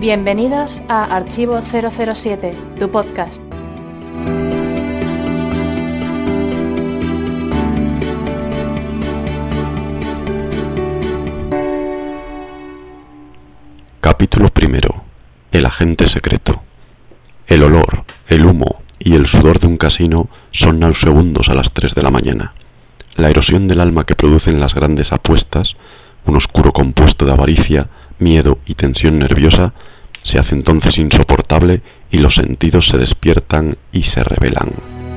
Bienvenidos a Archivo 007, tu podcast. Capítulo primero. El agente secreto. El olor, el humo y el sudor de un casino son nauseabundos a las tres de la mañana. La erosión del alma que producen las grandes apuestas, un oscuro compuesto de avaricia, miedo y tensión nerviosa, se hace entonces insoportable y los sentidos se despiertan y se revelan.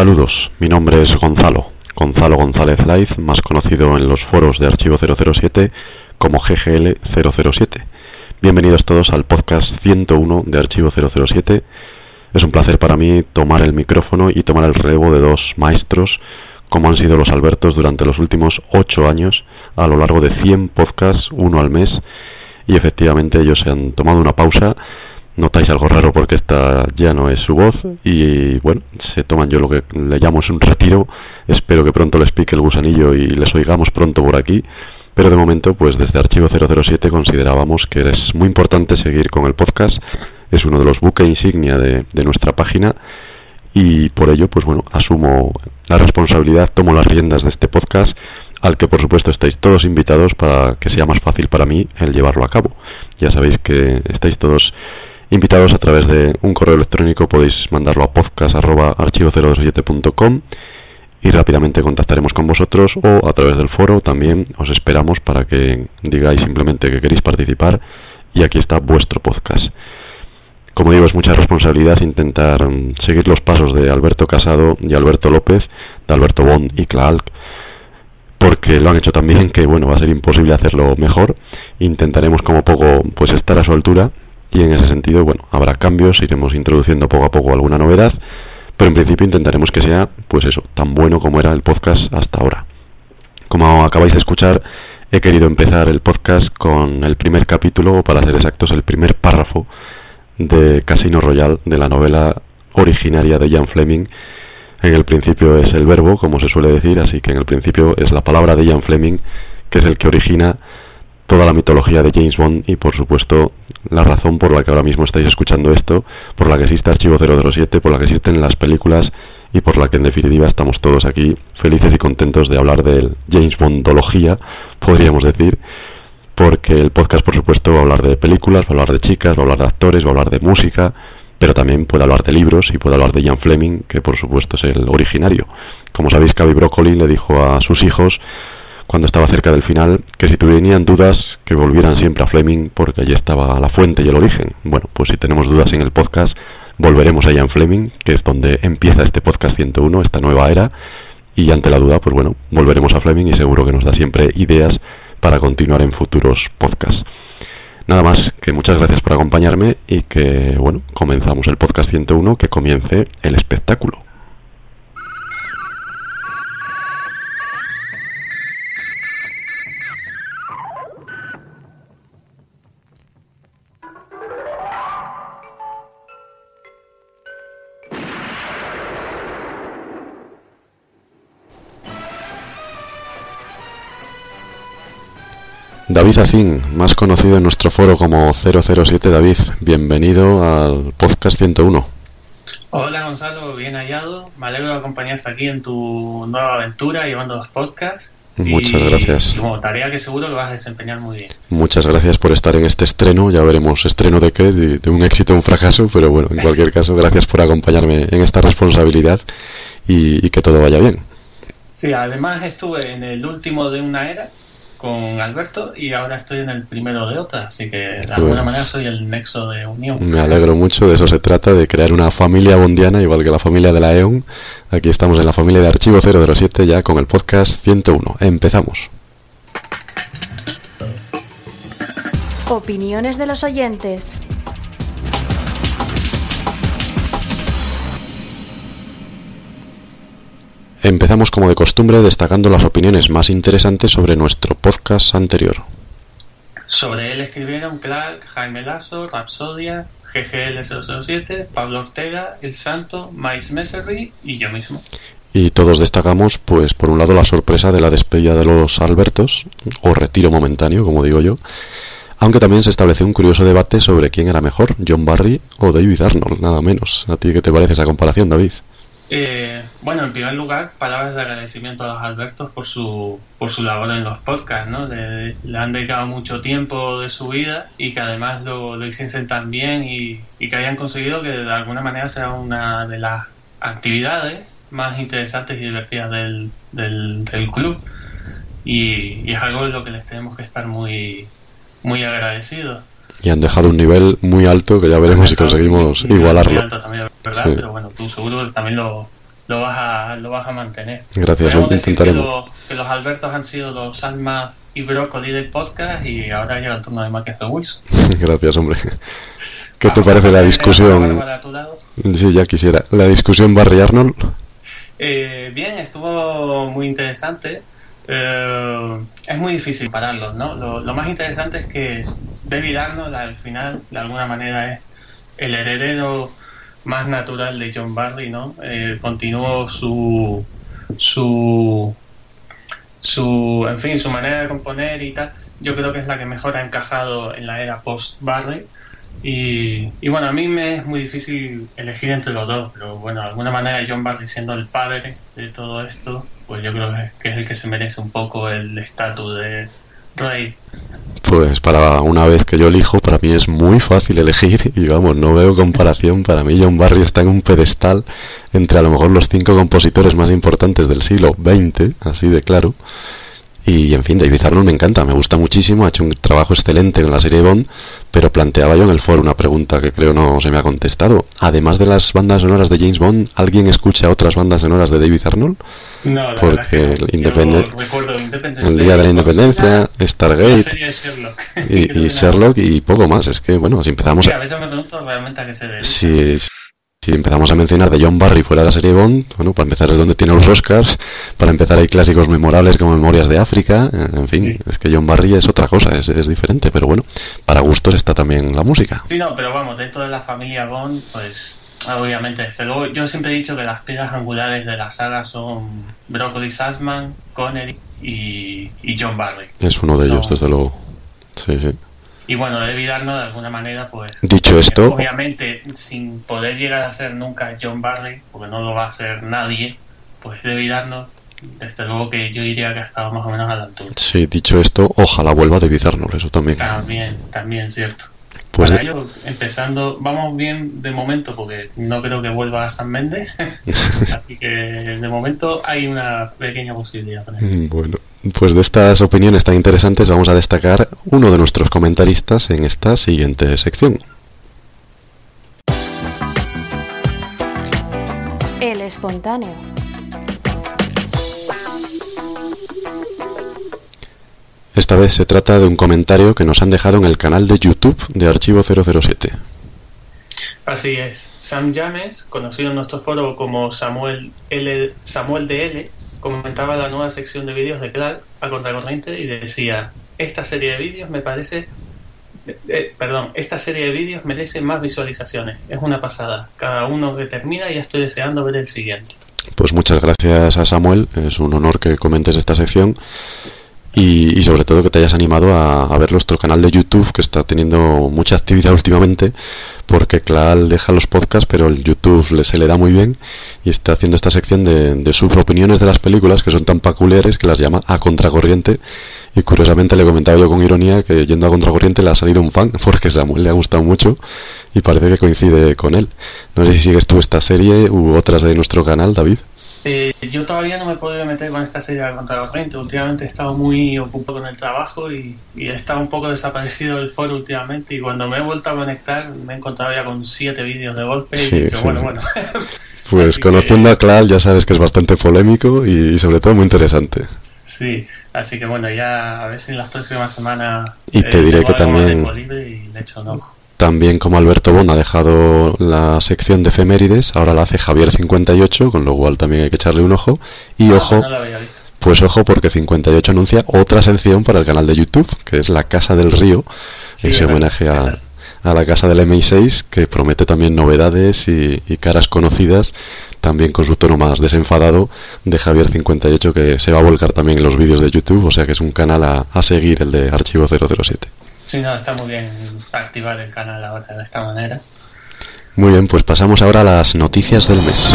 Saludos, mi nombre es Gonzalo, Gonzalo González Live, más conocido en los foros de Archivo 007 como GGL 007. Bienvenidos todos al podcast 101 de Archivo 007. Es un placer para mí tomar el micrófono y tomar el relevo de dos maestros como han sido los Albertos durante los últimos ocho años a lo largo de 100 podcasts, uno al mes, y efectivamente ellos se han tomado una pausa notáis algo raro porque esta ya no es su voz y bueno, se toman yo lo que le llamo es un retiro. Espero que pronto les pique el gusanillo y les oigamos pronto por aquí. Pero de momento, pues desde Archivo 007 considerábamos que es muy importante seguir con el podcast. Es uno de los buques insignia de, de nuestra página y por ello, pues bueno, asumo la responsabilidad, tomo las riendas de este podcast al que por supuesto estáis todos invitados para que sea más fácil para mí el llevarlo a cabo. Ya sabéis que estáis todos invitados a través de un correo electrónico podéis mandarlo a podcast.archivo027.com y rápidamente contactaremos con vosotros o a través del foro también os esperamos para que digáis simplemente que queréis participar y aquí está vuestro podcast. Como digo, es mucha responsabilidad intentar mm, seguir los pasos de Alberto Casado y Alberto López, de Alberto Bond y Clark, porque lo han hecho también que bueno, va a ser imposible hacerlo mejor. Intentaremos como poco pues estar a su altura y en ese sentido, bueno, habrá cambios, iremos introduciendo poco a poco alguna novedad, pero en principio intentaremos que sea, pues eso, tan bueno como era el podcast hasta ahora. Como acabáis de escuchar, he querido empezar el podcast con el primer capítulo, para ser exactos, el primer párrafo de Casino Royale, de la novela originaria de Ian Fleming. En el principio es el verbo, como se suele decir, así que en el principio es la palabra de Ian Fleming, que es el que origina toda la mitología de James Bond y por supuesto la razón por la que ahora mismo estáis escuchando esto, por la que existe Archivo 007, por la que existen las películas y por la que en definitiva estamos todos aquí felices y contentos de hablar de James Bondología, podríamos decir, porque el podcast por supuesto va a hablar de películas, va a hablar de chicas, va a hablar de actores, va a hablar de música, pero también puede hablar de libros y puede hablar de Ian Fleming, que por supuesto es el originario. Como sabéis, Cavi Broccoli le dijo a sus hijos cuando estaba cerca del final, que si tenían dudas, que volvieran siempre a Fleming, porque allí estaba la fuente y el origen. Bueno, pues si tenemos dudas en el podcast, volveremos allá en Fleming, que es donde empieza este podcast 101, esta nueva era, y ante la duda, pues bueno, volveremos a Fleming y seguro que nos da siempre ideas para continuar en futuros podcasts. Nada más, que muchas gracias por acompañarme y que, bueno, comenzamos el podcast 101, que comience el espectáculo. David Azín, más conocido en nuestro foro como 007 David, bienvenido al podcast 101. Hola Gonzalo, bien hallado. Me alegro de acompañarte aquí en tu nueva aventura llevando los podcasts. Muchas gracias. como tarea que seguro que vas a desempeñar muy bien. Muchas gracias por estar en este estreno. Ya veremos estreno de qué, de, un éxito o un fracaso, pero bueno, en cualquier caso, gracias por acompañarme en esta responsabilidad y, y que todo vaya bien. Sí, además estuve en el último de una era con Alberto y ahora estoy en el primero de otra, así que de alguna manera soy el nexo de unión. Me alegro mucho, de eso se trata, de crear una familia bondiana, igual que la familia de la EON. Aquí estamos en la familia de Archivo 007 ya con el podcast 101. Empezamos. Opiniones de los oyentes. Empezamos como de costumbre destacando las opiniones más interesantes sobre nuestro podcast anterior. Sobre él escribieron Clark, Jaime Lasso, Rapsodia, GGL007, Pablo Ortega, El Santo, Mais Messerly y yo mismo. Y todos destacamos, pues, por un lado la sorpresa de la despedida de los Albertos, o retiro momentáneo, como digo yo, aunque también se estableció un curioso debate sobre quién era mejor, John Barry o David Arnold, nada menos. ¿A ti qué te parece esa comparación, David? Eh, bueno, en primer lugar, palabras de agradecimiento a los Albertos por su, por su labor en los podcasts, ¿no? Le, han dedicado mucho tiempo de su vida y que además lo, lo hiciesen tan bien y, y que hayan conseguido que de alguna manera sea una de las actividades más interesantes y divertidas del, del, club. Y, y, es algo de lo que les tenemos que estar muy, muy agradecidos. Y han dejado un nivel muy alto que ya veremos si conseguimos igualarlo. También, ¿verdad? Pero bueno, tú seguro también lo, lo, vas, a, lo vas a mantener. Gracias, lo intentaremos. Que, los Albertos han sido los almas y brócoli del podcast y ahora llega el turno de Marquez de Wilson. Gracias, hombre. ¿Qué te parece la discusión? Sí, ya quisiera. ¿La discusión Barry Arnold? Eh, bien, estuvo muy interesante. Eh, es muy difícil pararlos, ¿no? Lo, más interesante es que David Arnold al final, de alguna manera, es el heredero más natural de John Barry, ¿no? Eh, continuó su, su, su, en fin, su manera de componer y tal. Yo creo que es la que mejor ha encajado en la era post-Barry y, y, bueno, a mí me es muy difícil elegir entre los dos, pero bueno, de alguna manera John Barry siendo el padre de todo esto, pues yo creo que es el que se merece un poco el estatus de Pues para una vez que yo elijo, para mí es muy fácil elegir y vamos, no veo comparación. Para mí John Barry está en un pedestal entre a lo mejor los cinco compositores más importantes del siglo XX, así de claro. Y en fin, David Arnold me encanta, me gusta muchísimo, ha hecho un trabajo excelente en la serie Bond, pero planteaba yo en el foro una pregunta que creo no se me ha contestado. Además de las bandas sonoras de James Bond, ¿alguien escucha otras bandas sonoras de David Arnold? No, Porque el, el Día de la Independencia, Stargate y, Sherlock y poco más. Es que, bueno, si empezamos... a veces me pregunto realmente a qué se debe. Si empezamos a mencionar de John Barry fuera de la serie Bond, bueno, para empezar es donde tiene los Oscars, para empezar hay clásicos memorables como Memorias de África, eh, en fin, es que John Barry es otra cosa, es, es, diferente, pero bueno, para gustos está también la música. Sí, no, pero vamos, dentro de la familia Bond, pues obviamente, desde luego, yo siempre he dicho que las piedras angulares de la saga son Broccoli Salzman, Connery y, y John Barry. Es uno de ellos, desde luego. Sí, sí. Y bueno, David Arnold de alguna manera, pues... Dicho esto... Obviamente, sin poder llegar a ser nunca John Barry, porque no lo va a ser nadie, pues David Arnold, desde luego que yo diría que ha estado más o menos a la altura. Sí, dicho esto, ojalá vuelva David Arnold, eso también. También, también, cierto. Pues Para ello, empezando, vamos bien de momento, porque no creo que vuelva a San Méndez, así que de momento hay una pequeña posibilidad. Bueno, pues de estas opiniones tan interesantes vamos a destacar uno de nuestros comentaristas en esta siguiente sección. El espontáneo. Esta vez se trata de un comentario que nos han dejado en el canal de YouTube de Archivo 007. Así es. Sam James, conocido en nuestro foro como Samuel L. Samuel DL, comentaba la nueva sección de vídeos de Clark a contracorriente y decía, esta serie de vídeos me parece, eh, eh, perdón, esta serie de vídeos merece más visualizaciones, es una pasada, cada uno que termina y ya estoy deseando ver el siguiente. Pues muchas gracias a Samuel, es un honor que comentes esta sección y, sobre todo que te hayas animado a, ver nuestro canal de YouTube que está teniendo mucha actividad últimamente porque Clal deja los podcasts pero el YouTube le, se le da muy bien y está haciendo esta sección de, de sus opiniones de las películas que son tan peculiares que las llama a contracorriente y curiosamente le comentaba yo con ironía que yendo a contracorriente le ha salido un fan porque Samuel le ha gustado mucho y parece que coincide con él. No sé si sigues tú esta serie u otras de nuestro canal, David. Eh, yo todavía no me he podido meter con esta serie de contra los 20. Últimamente he estado muy ocupado con el trabajo y, he estado un poco desaparecido del foro últimamente. Y cuando me he vuelto a conectar, me he encontrado ya con siete vídeos de golpe. y he dicho, bueno, bueno. Pues conociendo a Clal, ya sabes que es bastante polémico y, sobre todo muy interesante. Sí, así que bueno, ya a ver si en las próximas semanas. Y te diré que también. Y le echo un ojo También como Alberto Bon ha dejado la sección de efemérides, ahora la hace Javier 58, con lo cual también hay que echarle un ojo. Y Ah, ojo, no pues ojo porque 58 anuncia otra sección para el canal de YouTube, que es La Casa del Río, Sí, ese es homenaje a, la casa del MI6, que promete también novedades y, y caras conocidas, también con su tono más desenfadado de Javier 58, que se va a volcar también en los vídeos de YouTube, o sea que es un canal a, a seguir el de Archivo 007. Sí, no, está muy bien activar el canal ahora de esta manera. Muy bien, pues pasamos ahora a las noticias del mes.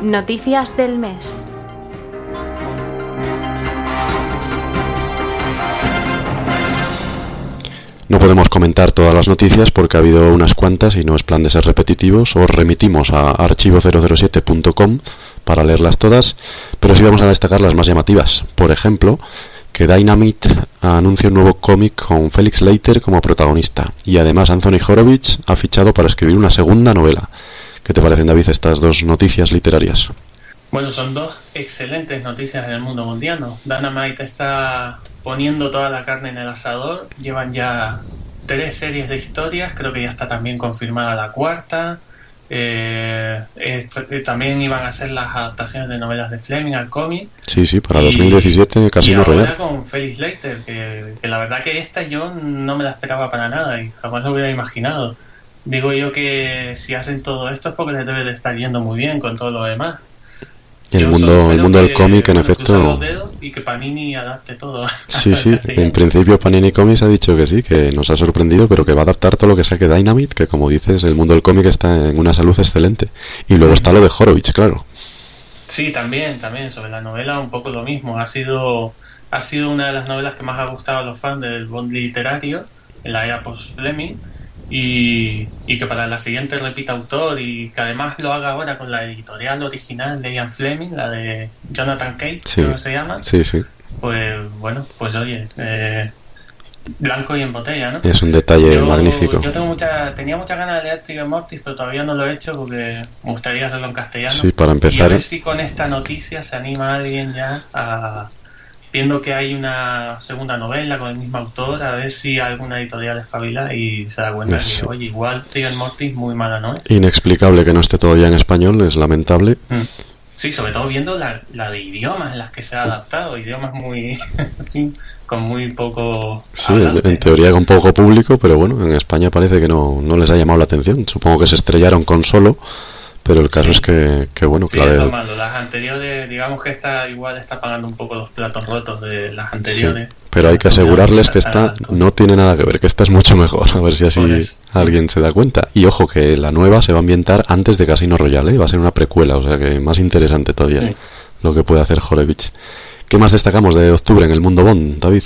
Noticias del mes. Podemos comentar todas las noticias porque ha habido unas cuantas y no es plan de ser repetitivos. Os remitimos a archivo007.com para leerlas todas, pero sí vamos a destacar las más llamativas. Por ejemplo, que Dynamite anuncia un nuevo cómic con Felix Leiter como protagonista y además Anthony Horowitz ha fichado para escribir una segunda novela. ¿Qué te parecen, David, estas dos noticias literarias? Bueno, son dos excelentes noticias en el mundo mundial. Dynamite está poniendo toda la carne en el asador. Llevan ya tres series de historias. Creo que ya está también confirmada la cuarta. Eh, eh, también iban a ser las adaptaciones de novelas de Fleming al cómic. Sí, sí, para Y- 2017 y Casino ahora con Felix Leiter, que, que la verdad que esta yo no me la esperaba para nada y jamás lo hubiera imaginado. Digo yo que si hacen todo esto es porque les debe de estar yendo muy bien con todo lo demás. El mundo, el mundo del cómic, en efecto. Y que Panini adapte todo. Sí, sí, castellano. en principio Panini Comics ha dicho que sí, que nos ha sorprendido, pero que va a adaptar todo lo que saque Dynamite, que como dices, el mundo del cómic está en una salud excelente. Y luego está lo de Horowitz, claro. Sí, también, también, sobre la novela un poco lo mismo. Ha sido, ha sido una de las novelas que más ha gustado a los fans del Bond literario en la era post-Fleming y, y que para la siguiente repita autor y que además lo haga ahora con la editorial original de Ian Fleming, la de Jonathan Cage, Sí. creo que se llama, Sí, sí, pues bueno, pues oye, eh, blanco y en botella, ¿no? es un detalle Yo- magnífico. Yo tengo mucha, tenía muchas ganas de leer Trigger Mortis, pero todavía no lo he hecho porque me gustaría hacerlo en castellano. Sí, para Y a empezar, ver ¿eh? si con esta noticia se anima alguien ya a. Viendo que hay una segunda novela con el mismo autor, a ver si alguna editorial espabila y se da cuenta Sí. que, oye, igual Trigger Mortis muy mala, ¿no? es? Inexplicable que no esté todavía en español, es lamentable. Mm. Sí, sobre todo viendo la, la de idiomas en las que se ha adaptado, idiomas muy. con muy poco. Sí, hablante. en teoría con poco público, pero bueno, en España parece que no, no les ha llamado la atención. Supongo que se estrellaron con solo, pero el caso Sí. es que, que bueno, Sí, claro. Las anteriores, digamos que esta igual está pagando un poco los platos rotos de las Sí, anteriores. pero hay que asegurarles que esta no tiene nada que ver, que esta es mucho mejor, a ver si así alguien se da cuenta. Y ojo que la nueva se va a ambientar antes de Casino Royale, ¿eh? va a ser una precuela, o sea que más interesante todavía Sí. lo que puede hacer Horowitz. ¿Qué más destacamos de octubre en el mundo Bond, David?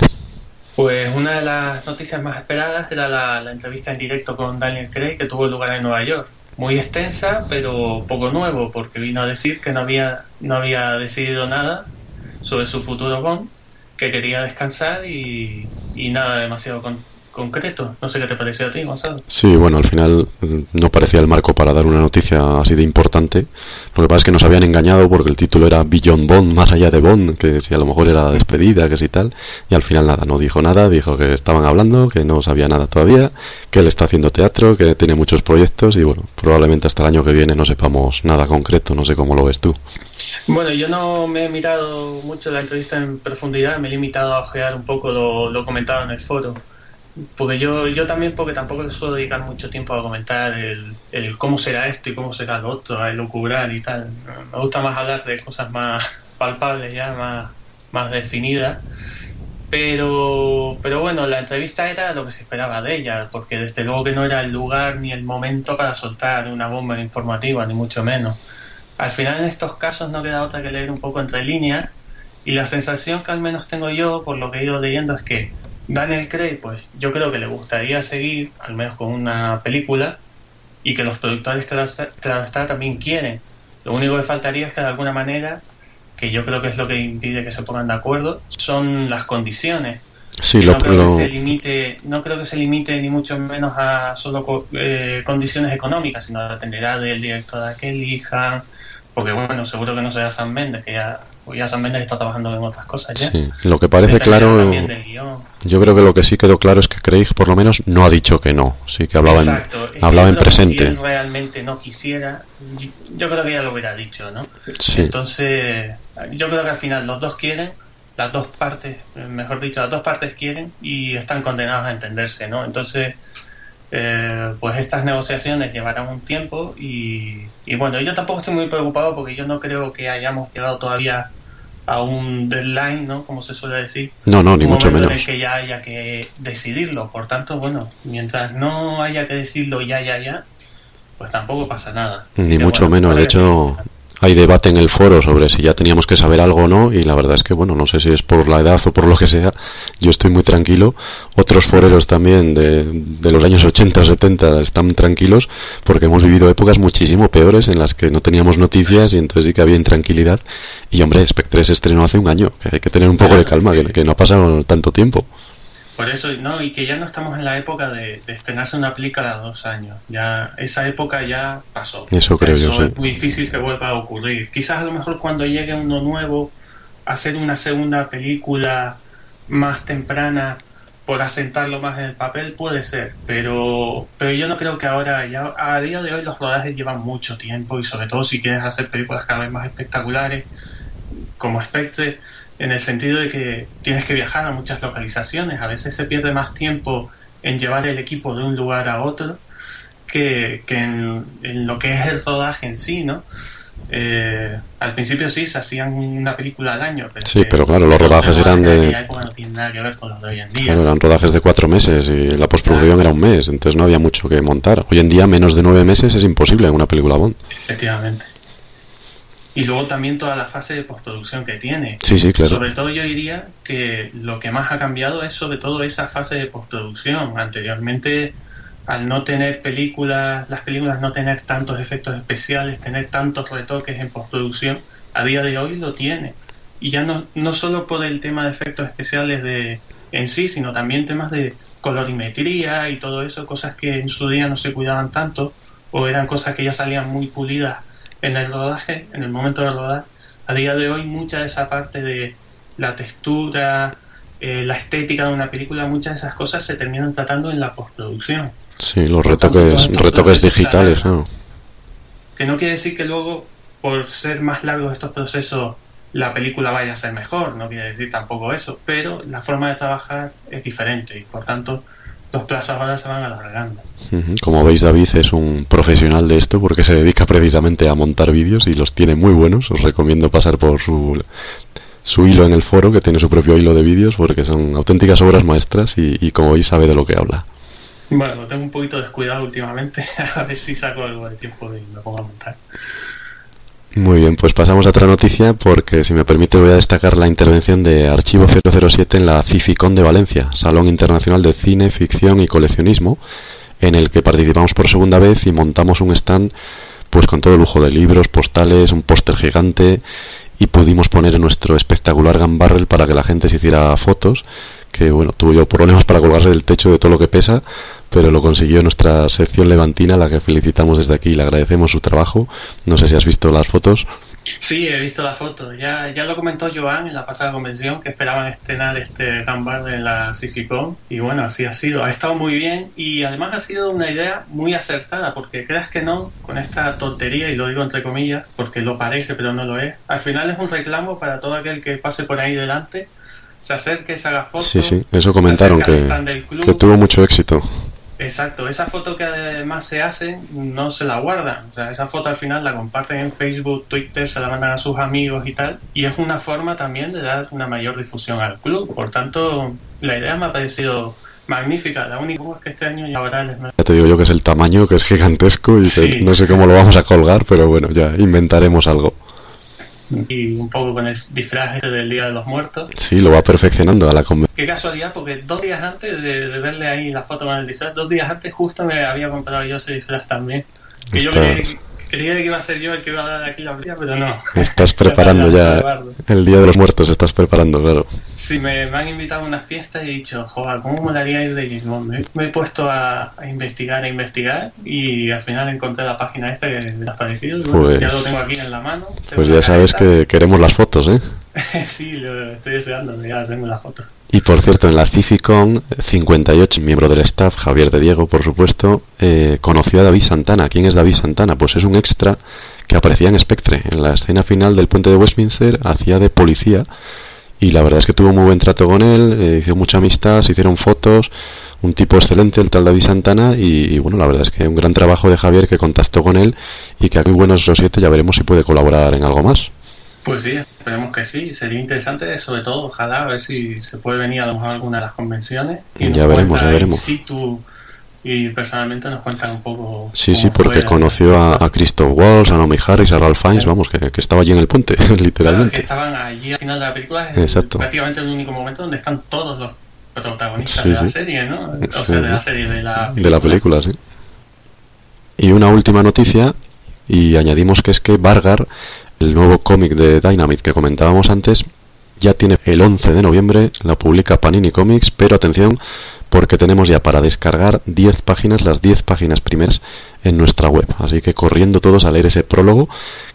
Pues una de las noticias más esperadas era la, la entrevista en directo con Daniel Craig que tuvo lugar en Nueva York. Muy extensa, pero poco nuevo, porque vino a decir que no había, no había decidido nada sobre su futuro Bond, que quería descansar y, y nada demasiado con- concreto. No sé qué te pareció a ti, Gonzalo. Sí, bueno, al final mm, no parecía el marco para dar una noticia así de importante. Lo que pasa es que nos habían engañado porque el título era Beyond Bond, más allá de Bond, que si a lo mejor era la despedida, que si tal. Y al final nada, no dijo nada, dijo que estaban hablando, que no sabía nada todavía, que él está haciendo teatro, que tiene muchos proyectos y bueno, probablemente hasta el año que viene no sepamos nada concreto, no sé cómo lo ves tú. Bueno, yo no me he mirado mucho la entrevista en profundidad, me he limitado a ojear un poco lo, lo comentado en el foro. Porque yo, yo también, porque tampoco le suelo dedicar mucho tiempo a comentar el, cómo será esto y cómo será lo otro, a elucubrar y tal. Me gusta más hablar de cosas más palpables ya, más, más definidas. Pero, pero bueno, la entrevista era lo que se esperaba de ella, porque desde luego que no era el lugar ni el momento para soltar una bomba informativa, ni mucho menos. Al final en estos casos no queda otra que leer un poco entre líneas y la sensación que al menos tengo yo por lo que he ido leyendo es que Daniel Craig, pues yo creo que le gustaría seguir, al menos con una película, y que los productores, claro está, también quieren. Lo único que faltaría es que de alguna manera, que yo creo que es lo que impide que se pongan de acuerdo, son las condiciones. Sí, Que lo, no, creo lo- que se limite, no creo que se limite ni mucho menos a solo eh, condiciones económicas, sino dependerá del director a que elijan, porque bueno, seguro que no será San Méndez, que ya, pues ya San Méndez está trabajando en otras cosas ya. Sí, lo que parece claro, yo creo que lo que sí quedó claro es que Craig por lo menos no ha dicho que no, sí que hablaba Exacto. en, hablaba en presente. Si él realmente no quisiera, yo, yo creo que ya lo hubiera dicho, ¿no? Sí. Entonces, yo creo que al final los dos quieren, las dos partes, mejor dicho, las dos partes quieren y están condenadas a entenderse, ¿no? Entonces, eh, pues estas negociaciones llevarán un tiempo y, y, bueno, yo tampoco estoy muy preocupado porque yo no creo que hayamos llegado todavía a un deadline, ¿no? Como se suele decir. No, no, ni un mucho menos. En el que ya haya que decidirlo. Por tanto, bueno, mientras no haya que decirlo ya, ya, ya, pues tampoco pasa nada. Ni mucho bueno, menos. De hecho, hay debate en el foro sobre si ya teníamos que saber algo o no y la verdad es que, bueno, no sé si es por la edad o por lo que sea, yo estoy muy tranquilo. Otros foreros también de, de los años 80 o 70 están tranquilos porque hemos vivido épocas muchísimo peores en las que no teníamos noticias y entonces sí que había intranquilidad. Y hombre, Spectre se estrenó hace un año, que hay que tener un poco de calma, que, que no ha pasado tanto tiempo. Por eso, no, y que ya no estamos en la época de, de estrenarse una película a dos años. Ya, esa época ya pasó. Eso creo yo, Eso sí. es muy difícil que vuelva a ocurrir. Quizás a lo mejor cuando llegue uno nuevo, hacer una segunda película más temprana por asentarlo más en el papel puede ser, pero pero yo no creo que ahora ya a día de hoy los rodajes llevan mucho tiempo y sobre todo si quieres hacer películas cada vez más espectaculares como Spectre en el sentido de que tienes que viajar a muchas localizaciones. A veces se pierde más tiempo en llevar el equipo de un lugar a otro que, que en, en lo que es el rodaje en sí, ¿no? Eh, al principio sí se hacían una película al año, pero, Sí, pero claro, los rodajes eran de- en aquella época no tienen nada que ver con los de hoy en día. Claro, eran rodajes de cuatro meses y la postproducción Claro. era un mes, entonces no había mucho que montar. Hoy en día menos de nueve meses es imposible en una película Bond. Efectivamente. Y luego también toda la fase de postproducción que tiene. Sí, sí, claro. Sobre todo yo diría que lo que más ha cambiado es sobre todo esa fase de postproducción. Anteriormente, al no tener películas, las películas no tener tantos efectos especiales, tener tantos retoques en postproducción, a día de hoy lo tiene. Y ya no, no solo por el tema de efectos especiales de en sí, sino también temas de colorimetría y todo eso, cosas que en su día no se cuidaban tanto, o eran cosas que ya salían muy pulidas en el rodaje, en el momento de rodar. A día de hoy mucha de esa parte de la textura, eh, la estética de una película, muchas de esas cosas se terminan tratando en la postproducción. Sí, los tanto, retoques, retoques digitales. ¿no? Que no quiere decir que luego, por ser más largos estos procesos, la película vaya a ser mejor, no quiere decir tampoco eso, pero la forma de trabajar es diferente y por tanto los plazos ahora se van alargando. Como veis, David es un profesional de esto porque se dedica precisamente a montar vídeos y los tiene muy buenos. Os recomiendo pasar por su, su hilo en el foro, que tiene su propio hilo de vídeos, porque son auténticas obras maestras y, y como veis sabe de lo que habla. Bueno, lo tengo un poquito descuidado últimamente, a ver si saco algo de tiempo y me pongo a montar. Muy bien, pues pasamos a otra noticia porque, si me permite, voy a destacar la intervención de Archivo 007 en la CIFICON de Valencia, Salón Internacional de Cine, Ficción y Coleccionismo, en el que participamos por segunda vez y montamos un stand pues con todo lujo de libros, postales, un póster gigante y pudimos poner nuestro espectacular gun barrel para que la gente se hiciera fotos que bueno, tuvo yo problemas para colgarse del techo de todo lo que pesa, pero lo consiguió nuestra sección levantina, la que felicitamos desde aquí y le agradecemos su trabajo. No sé si has visto las fotos. Sí, he visto la foto. Ya, ya lo comentó Joan en la pasada convención que esperaban estrenar este gambar en la Cificon y bueno, así ha sido. Ha estado muy bien y además ha sido una idea muy acertada porque creas que no, con esta tontería, y lo digo entre comillas porque lo parece pero no lo es, al final es un reclamo para todo aquel que pase por ahí delante, se acerque, se haga fotos. Sí, sí, eso comentaron que, que tuvo mucho éxito. Exacto, esa foto que además se hace no se la guardan. O sea, esa foto al final la comparten en Facebook, Twitter, se la mandan a sus amigos y tal. Y es una forma también de dar una mayor difusión al club. Por tanto, la idea me ha parecido magnífica. La única es que este año ya habrá el Ya te digo yo que es el tamaño, que es gigantesco y Sí. no sé cómo lo vamos a colgar, pero bueno, ya inventaremos algo. Y un poco con el disfraz este del Día de los Muertos. Sí, lo va perfeccionando a la convención. Qué casualidad, porque dos días antes de, de verle ahí la foto con el disfraz, dos días antes justo me había comprado yo ese disfraz también. Que yo creí Creía que iba a ser yo el que iba a dar aquí la noticia, pero no. Estás preparando ya el Día de los Muertos, estás preparando, claro. Sí, me, han invitado a una fiesta y he dicho, joder, ¿cómo molaría ir de James Me, he puesto a, investigar, a investigar y al final encontré la página esta que me ha parecido. Y pues, ya lo tengo aquí en la mano. Pues ya sabes que queremos las fotos, ¿eh? sí, lo estoy deseando, ya hacerme las fotos. Y por cierto, en la Cificon 58, miembro del staff, Javier de Diego, por supuesto, eh, conoció a David Santana. ¿Quién es David Santana? Pues es un extra que aparecía en Spectre. En la escena final del puente de Westminster hacía de policía y la verdad es que tuvo muy buen trato con él, eh, hizo mucha amistad, se hicieron fotos, un tipo excelente el tal David Santana y, bueno, la verdad es que un gran trabajo de Javier que contactó con él y que aquí buenos los siete ya veremos si puede colaborar en algo más. Pues sí, esperemos que sí. Sería interesante, sobre todo, ojalá, a ver si se puede venir a lo mejor a alguna de las convenciones. Y ya veremos, ya veremos. Si tú y personalmente nos cuentan un poco. Sí, sí, porque conoció a, a, Christoph Waltz, a Naomi Harris, a Ralph Fiennes, vamos, que, que, estaba allí en el puente, literalmente. que estaban allí al final de la película, es Exacto. prácticamente el único momento donde están todos los protagonistas de la serie, ¿no? O sea, de la serie, de la película. De la película, sí. Y una última noticia, y añadimos que es que Vargar el nuevo cómic de Dynamite que comentábamos antes ya tiene el 11 de noviembre, la publica Panini Comics, pero atención porque tenemos ya para descargar 10 páginas, las 10 páginas primeras en nuestra web. Así que corriendo todos a leer ese prólogo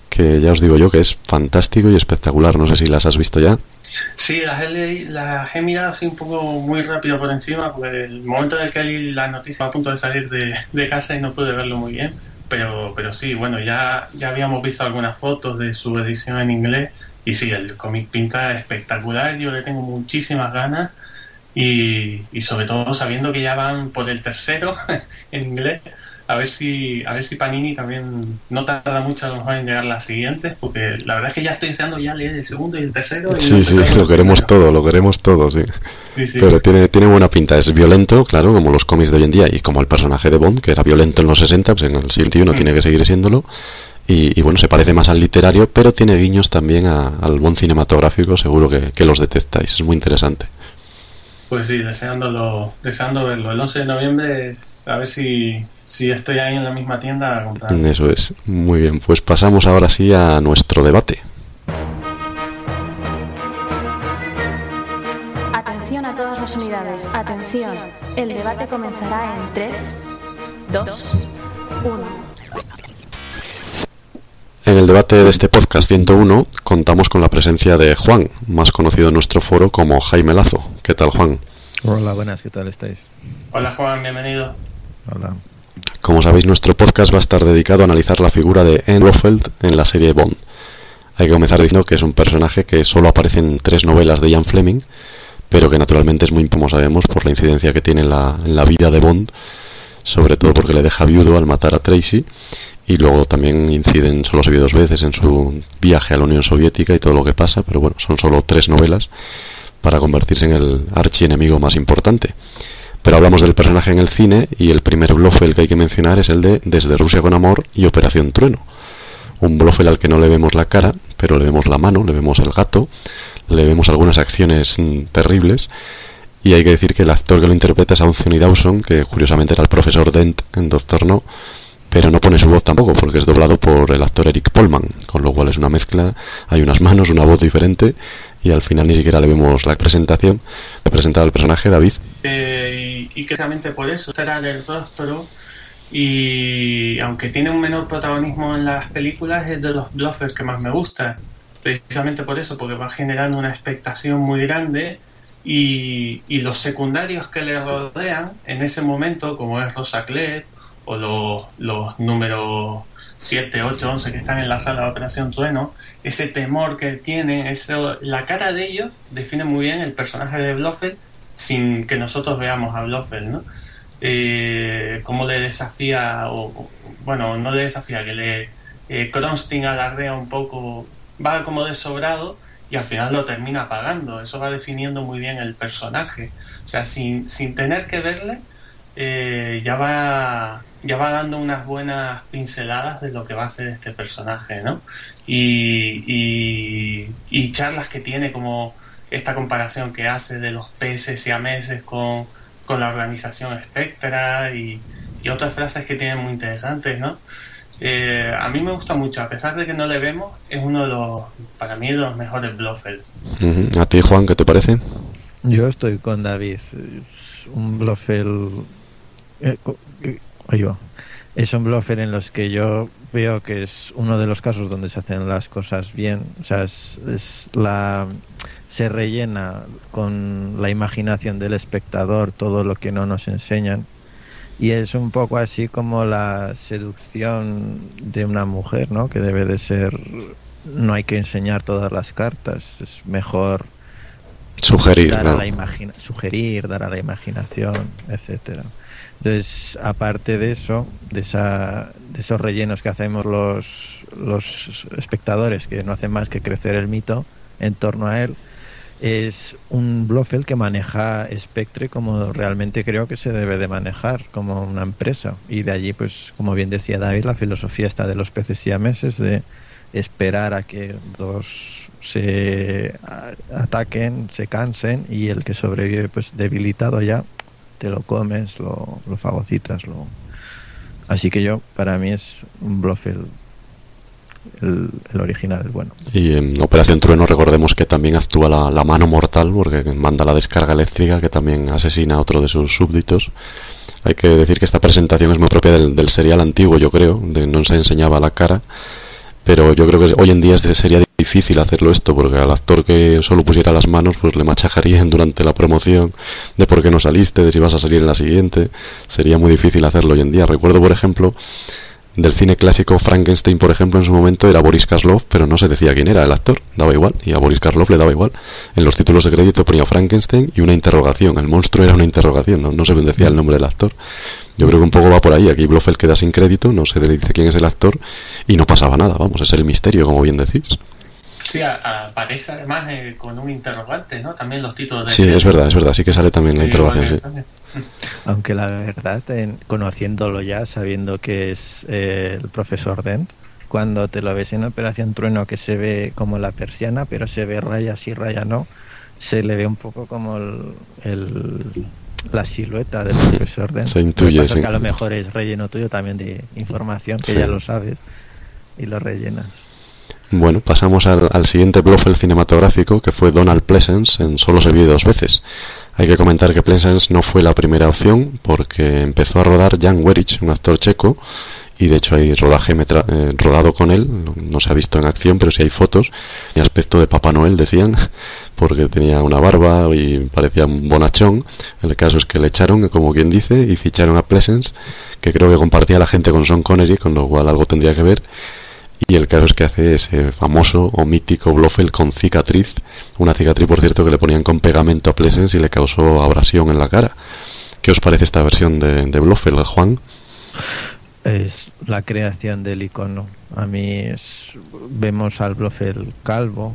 que ya os digo yo que es fantástico y espectacular. No sé si las has visto ya. Sí, las he, las he mirado así un poco muy rápido por encima, porque el momento en el que la noticia a punto de salir de, de casa y no pude verlo muy bien pero, pero sí, bueno, ya, ya habíamos visto algunas fotos de su edición en inglés y sí, el cómic pinta espectacular, yo le tengo muchísimas ganas y, y sobre todo sabiendo que ya van por el tercero en inglés, a ver si a ver si Panini también no tarda mucho a lo mejor en llegar las siguientes porque la verdad es que ya estoy deseando ya leer el segundo y el tercero sí sí lo queremos todo lo queremos todo sí. pero tiene tiene buena pinta es violento claro como los cómics de hoy en día y como el personaje de Bond que era violento en los 60 pues en el siglo XXI mm. tiene que seguir siéndolo. Y, bueno se parece más al literario pero tiene guiños también al Bond cinematográfico seguro que, que los detectáis es muy interesante. Pues sí deseándolo deseando verlo. El 11 de noviembre a ver si si estoy ahí en la misma tienda a comprar. Eso es. Muy bien, pues pasamos ahora sí a nuestro debate. Atención a todas las unidades. Atención. El debate comenzará en 3, 2, 1. En el debate de este podcast 101 contamos con la presencia de Juan, más conocido en nuestro foro como Jaime Lazo. ¿Qué tal, Juan? Hola, buenas, ¿qué tal estáis? Hola, Juan, bienvenido. Hola. Como sabéis, nuestro podcast va a estar dedicado a analizar la figura de Anne Blofeld en la serie Bond. Hay que comenzar diciendo que es un personaje que solo aparece en tres novelas de Ian Fleming, pero que naturalmente es muy, como sabemos, por la incidencia que tiene en la, en la vida de Bond, sobre todo porque le deja viudo al matar a Tracy, y luego también inciden, solo se vio dos veces en su viaje a la Unión Soviética y todo lo que pasa, pero bueno, son solo tres novelas para convertirse en el archienemigo más importante. Pero hablamos del personaje en el cine y el primer Blofeld que hay que mencionar es el de Desde Rusia con Amor y Operación Trueno. Un Blofeld al que no le vemos la cara, pero le vemos la mano, le vemos el gato, le vemos algunas acciones mm, terribles. Y hay que decir que el actor que lo interpreta es Anthony Dawson, que curiosamente era el profesor Dent en Doctor No, pero no pone su voz tampoco, porque es doblado por el actor Eric Polman, con lo cual es una mezcla, hay unas manos, una voz diferente, y al final ni siquiera le vemos la presentación. Le presentado el personaje David eh, y, que precisamente por eso será el rostro y aunque tiene un menor protagonismo en las películas es de los bluffers que más me gusta precisamente por eso porque va generando una expectación muy grande y, los secundarios que le rodean en ese momento como es Rosa Klett o los, los números 7, 8, 11 que están en la sala de Operación Trueno, ese temor que tienen, la cara de ellos define muy bien el personaje de Blofeld sin que nosotros veamos a Blofeld, ¿no? Eh, cómo le desafía, o, bueno, no le desafía, que le eh, alardea un poco, va como desobrado y al final lo termina pagando. Eso va definiendo muy bien el personaje. O sea, sin, sin tener que verle, eh, ya va ya va dando unas buenas pinceladas de lo que va a ser este personaje, ¿no? Y, y, y charlas que tiene como esta comparación que hace de los peces y a meses con, la organización Spectra y, otras frases que tienen muy interesantes, ¿no? eh, a mí me gusta mucho, a pesar de que no le vemos, es uno de los, para mí, de los mejores bluffers. ¿A ti, Juan, qué te parece? Yo estoy con David. Es un bluffer. Ahí va. Es un bluffer en los que yo veo que es uno de los casos donde se hacen las cosas bien. O sea, es, es la se rellena con la imaginación del espectador todo lo que no nos enseñan. Y es un poco así como la seducción de una mujer, ¿no? Que debe de ser. No hay que enseñar todas las cartas. Es mejor Sugerir, dar a la imagina- sugerir, dar a la imaginación, etcétera. Entonces, aparte de eso, de, esa, de esos rellenos que hacemos los, espectadores, que no hacen más que crecer el mito en torno a él, es un Blofeld que maneja Spectre como realmente creo que se debe de manejar, como una empresa. Y de allí, pues, como bien decía David, la filosofía está de los peces siameses, de esperar a que dos se ataquen, se cansen y el que sobrevive pues debilitado ya te lo comes, lo, lo fagocitas, lo... Así que yo, para mí es un Blofeld el, original, el bueno. Y en Operación Trueno recordemos que también actúa la, la mano mortal porque manda la descarga eléctrica que también asesina a otro de sus súbditos. Hay que decir que esta presentación es muy propia del, del serial antiguo, yo creo, de no se enseñaba la cara, pero yo creo que hoy en día sería difícil hacerlo esto porque al actor que solo pusiera las manos pues le machacarían durante la promoción de por qué no saliste, de si vas a salir en la siguiente, sería muy difícil hacerlo hoy en día. Recuerdo, por ejemplo, del cine clásico Frankenstein, por ejemplo, en su momento era Boris Karloff, pero no se decía quién era el actor, daba igual, y a Boris Karloff le daba igual. En los títulos de crédito ponía Frankenstein y una interrogación, el monstruo era una interrogación, no, no se decía el nombre del actor. Yo creo que un poco va por ahí, aquí Blofeld queda sin crédito, no se le dice quién es el actor y no pasaba nada, vamos, es el misterio, como bien decís. Sí, aparece además eh, con un interrogante, ¿no? También los títulos de Sí, es verdad, es verdad, sí que sale también la Sí, interrogación. vale, sí. vale. Aunque la verdad, en- conociéndolo ya, sabiendo que es eh, el profesor Dent, cuando te lo ves en Operación Trueno que se ve como la persiana, pero se ve raya sí, raya no, se le ve un poco como el, el- la silueta del profesor Dent. Se intuye, Lo que pasa es sí. que a lo mejor es relleno tuyo también de información que Sí. ya lo sabes y lo rellenas. Bueno, pasamos al, al siguiente Blofeld cinematográfico, que fue Donald Pleasence, en Solo se vive dos veces. Hay que comentar que Pleasence no fue la primera opción, porque empezó a rodar Jan Werich, un actor checo, y de hecho hay rodaje metra- eh, rodado con él, no, se ha visto en acción, pero sí hay fotos, y aspecto de Papá Noel, decían, porque tenía una barba y parecía un bonachón. El caso es que le echaron, como quien dice, y ficharon a Pleasence, que creo que compartía la gente con Sean Connery, con lo cual algo tendría que ver, y el caso es que hace ese famoso o mítico Blofeld con cicatriz, una cicatriz por cierto que le ponían con pegamento a Pleasence y le causó abrasión en la cara. ¿Qué os parece esta versión de, de Blofeld, Juan? Es la creación del icono. A mí es, vemos al Blofeld calvo,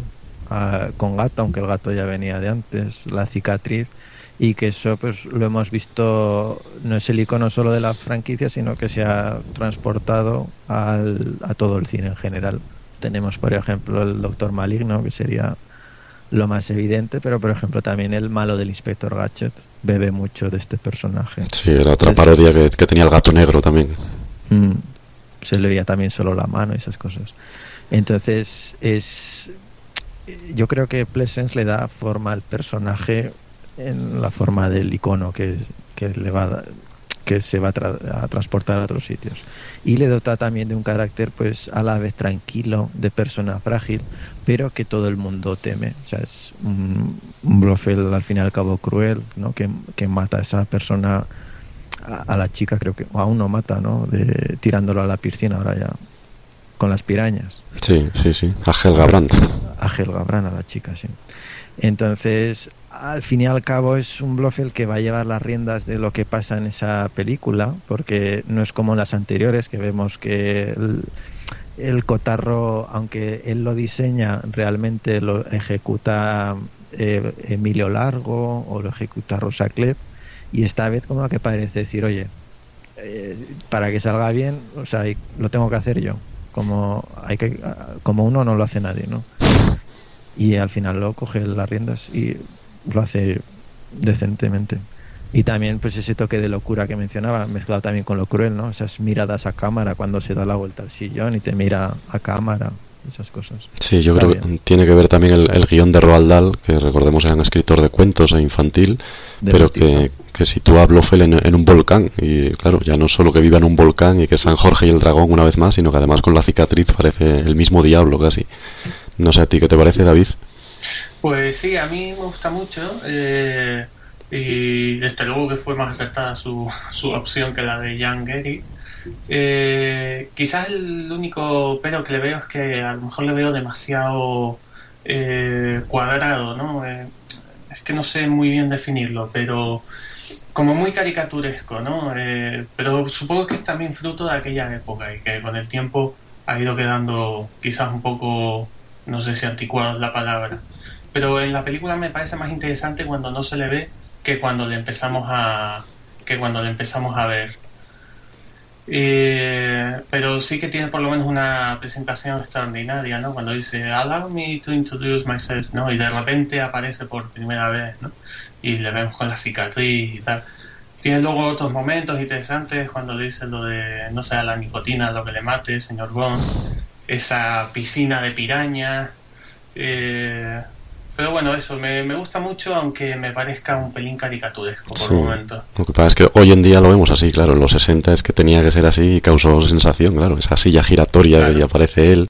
con gato, aunque el gato ya venía de antes, la cicatriz, y que eso pues lo hemos visto, no es el icono solo de la franquicia, sino que se ha transportado al, a todo el cine en general. Tenemos, por ejemplo, el Doctor Maligno, que sería lo más evidente, pero por ejemplo también el malo del Inspector Gadget bebe mucho de este personaje. Sí, era otra parodia que tenía el gato negro también. Mm, se le veía también solo la mano y esas cosas. Entonces, es. Yo creo que Pleasence le da forma al personaje en la forma del icono que, que le va a que se va a, tra- a transportar a otros sitios y le dota también de un carácter pues a la vez tranquilo de persona frágil pero que todo el mundo teme o sea es un, un al fin y al cabo cruel ¿no? que, que mata a esa persona a, a la chica creo que o a uno mata no de, tirándolo a la piscina ahora ya con las pirañas Sí, sí, sí. A Helga Brandt. a Helga a la chica, sí. Entonces, al fin y al cabo es un Blofeld que va a llevar las riendas de lo que pasa en esa película, porque no es como en las anteriores que vemos que el, el cotarro, aunque él lo diseña, realmente lo ejecuta eh, Emilio Largo o lo ejecuta Rosa Klebb, y esta vez como que parece decir, oye, eh, para que salga bien, o sea, lo tengo que hacer yo. Como hay que, como uno no lo hace nadie, ¿no? Y al final lo coge las riendas y lo hace decentemente. Y también pues ese toque de locura que mencionaba, mezclado también con lo cruel, ¿no? Esas miradas a cámara cuando se da la vuelta al sillón y te mira a cámara, esas cosas. Sí, yo creo que tiene que ver también el, guion de Roald Dahl, que recordemos era un escritor de cuentos e infantil, pero que, que sitúa a Blofeld en, en, un volcán. Y claro, ya no solo que viva en un volcán y que San Jorge y el dragón una vez más, sino que además con la cicatriz parece el mismo diablo casi. No sé a ti, ¿qué te parece, David? Pues sí, a mí me gusta mucho. Eh, y desde luego que fue más acertada su, su opción que la de Jan Gary. Eh, quizás el único pero que le veo es que a lo mejor le veo demasiado eh, cuadrado, ¿no? es que no sé muy bien definirlo, pero como muy caricaturesco, ¿no? pero supongo que es también fruto de aquella época y que con el tiempo ha ido quedando quizás un poco, no sé si anticuado es la palabra. Pero en la película me parece más interesante cuando no se le ve que cuando le empezamos a que cuando le empezamos a ver eh, pero sí que tiene por lo menos una presentación extraordinaria, ¿no? Cuando dice, allow me to introduce myself, ¿no? Y de repente aparece por primera vez, ¿no? Y le vemos con la cicatriz y tal. Tiene luego otros momentos interesantes cuando dice lo de, no sea la nicotina lo que le mate, señor Bond. Esa piscina de piraña. Eh, pero bueno, eso, me, me, gusta mucho, aunque me parezca un pelín caricaturesco por el momento. Lo que pasa es que hoy en día lo vemos así, claro, en los 60 es que tenía que ser así y causó sensación, claro, esa silla giratoria y aparece él.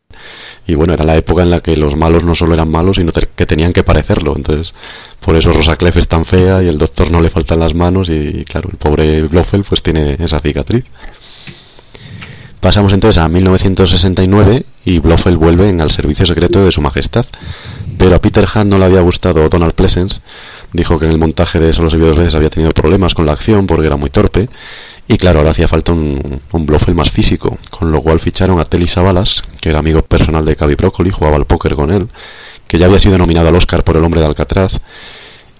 Y bueno, era la época en la que los malos no solo eran malos, sino que tenían que parecerlo. Entonces, por eso Rosa Clef es tan fea y el doctor no le faltan las manos y, claro, el pobre Blofeld pues tiene esa cicatriz. Pasamos entonces a 1969 y Blofeld vuelve en al servicio secreto de su majestad pero a Peter Hunt no le había gustado Donald Pleasence. Dijo que en el montaje de Solo se vio dos veces había tenido problemas con la acción porque era muy torpe. Y claro, ahora hacía falta un, un Blofeld más físico, con lo cual ficharon a Telly Savalas, que era amigo personal de Cavi Broccoli, jugaba al póker con él, que ya había sido nominado al Oscar por El hombre de Alcatraz,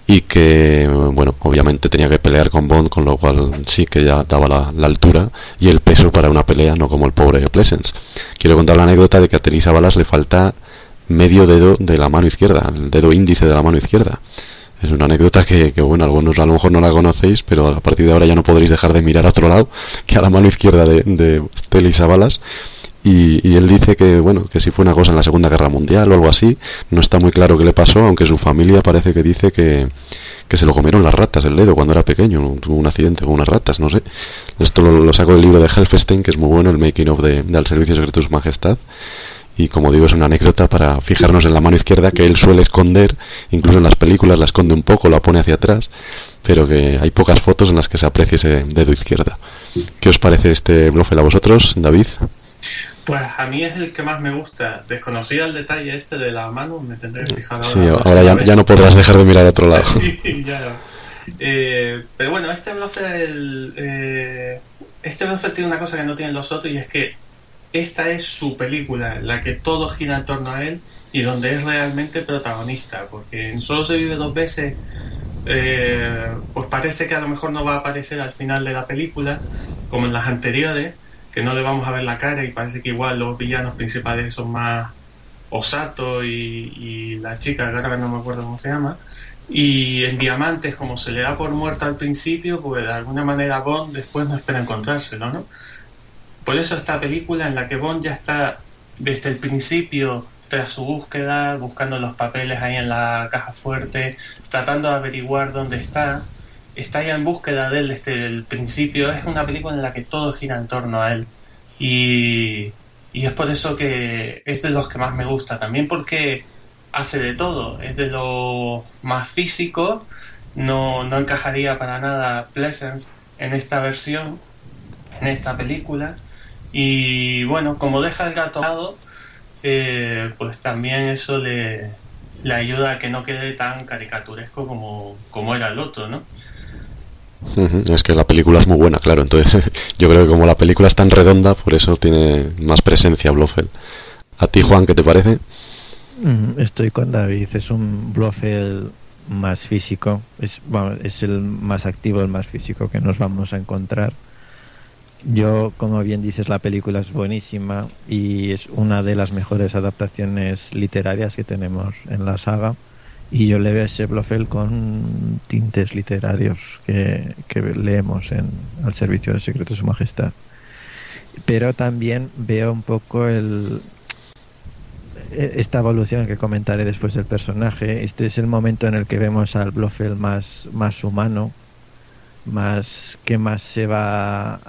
y que, bueno, obviamente tenía que pelear con Bond, con lo cual sí que ya daba la, la altura y el peso para una pelea, no como el pobre Pleasence. Quiero contar la anécdota de que a Telly Savalas le falta medio dedo de la mano izquierda, el dedo índice de la mano izquierda. Es una anécdota que, bueno, algunos a lo mejor no la conocéis, pero a partir de ahora ya no podréis dejar de mirar a otro lado que a la mano izquierda de, de Avalas. Y, y, él dice que, bueno, que si fue una cosa en la Segunda Guerra Mundial o algo así, no está muy claro qué le pasó, aunque su familia parece que dice que, que se lo comieron las ratas el dedo cuando era pequeño, tuvo un accidente con unas ratas, no sé. Esto lo, saco del libro de Helfestein, que es muy bueno, el making of de, del Servicio Secreto de Su Majestad y como digo es una anécdota para fijarnos en la mano izquierda que él suele esconder, incluso en las películas la esconde un poco, la pone hacia atrás, pero que hay pocas fotos en las que se aprecie ese dedo izquierda. ¿Qué os parece este Blofeld a vosotros, David? Pues a mí es el que más me gusta. Desconocía el detalle este de la mano, me tendré que fijar ahora. Sí, ahora ya, ya, no podrás dejar de mirar a otro lado. sí, ya eh, pero bueno, este Blofeld, eh, este Blofeld tiene una cosa que no tienen los otros y es que esta es su película, la que todo gira en torno a él y donde es realmente protagonista, porque en Solo se vive dos veces, eh, pues parece que a lo mejor no va a aparecer al final de la película, como en las anteriores, que no le vamos a ver la cara y parece que igual los villanos principales son más Osato y, la chica, que ahora no me acuerdo cómo se llama. Y en Diamantes, como se le da por muerta al principio, pues de alguna manera Bond después no espera encontrárselo, ¿no? Por eso esta película en la que Bond ya está desde el principio tras su búsqueda, buscando los papeles ahí en la caja fuerte, tratando de averiguar dónde está, está ya en búsqueda de él desde el principio. Es una película en la que todo gira en torno a él. Y, y es por eso que es de los que más me gusta. También porque hace de todo. Es de lo más físico. No, no encajaría para nada Pleasance en esta versión, en esta película. Y bueno, como deja el gato lado, eh, pues también eso le, le, ayuda a que no quede tan caricaturesco como, como era el otro, ¿no? Es que la película es muy buena, claro. Entonces, yo creo que como la película es tan redonda, por eso tiene más presencia Blofeld. ¿A ti, Juan, qué te parece? Mm, estoy con David. Es un Blofeld más físico. Es, es el más activo, el más físico que nos vamos a encontrar. Yo, como bien dices, la película es buenísima y es una de las mejores adaptaciones literarias que tenemos en la saga. Y yo le veo a ese Blofeld con tintes literarios que, que leemos en Al servicio del secreto de su majestad. Pero también veo un poco el, e, esta evolución que comentaré después del personaje. Este es el momento en el que vemos al Blofeld más, más humano, más que más se va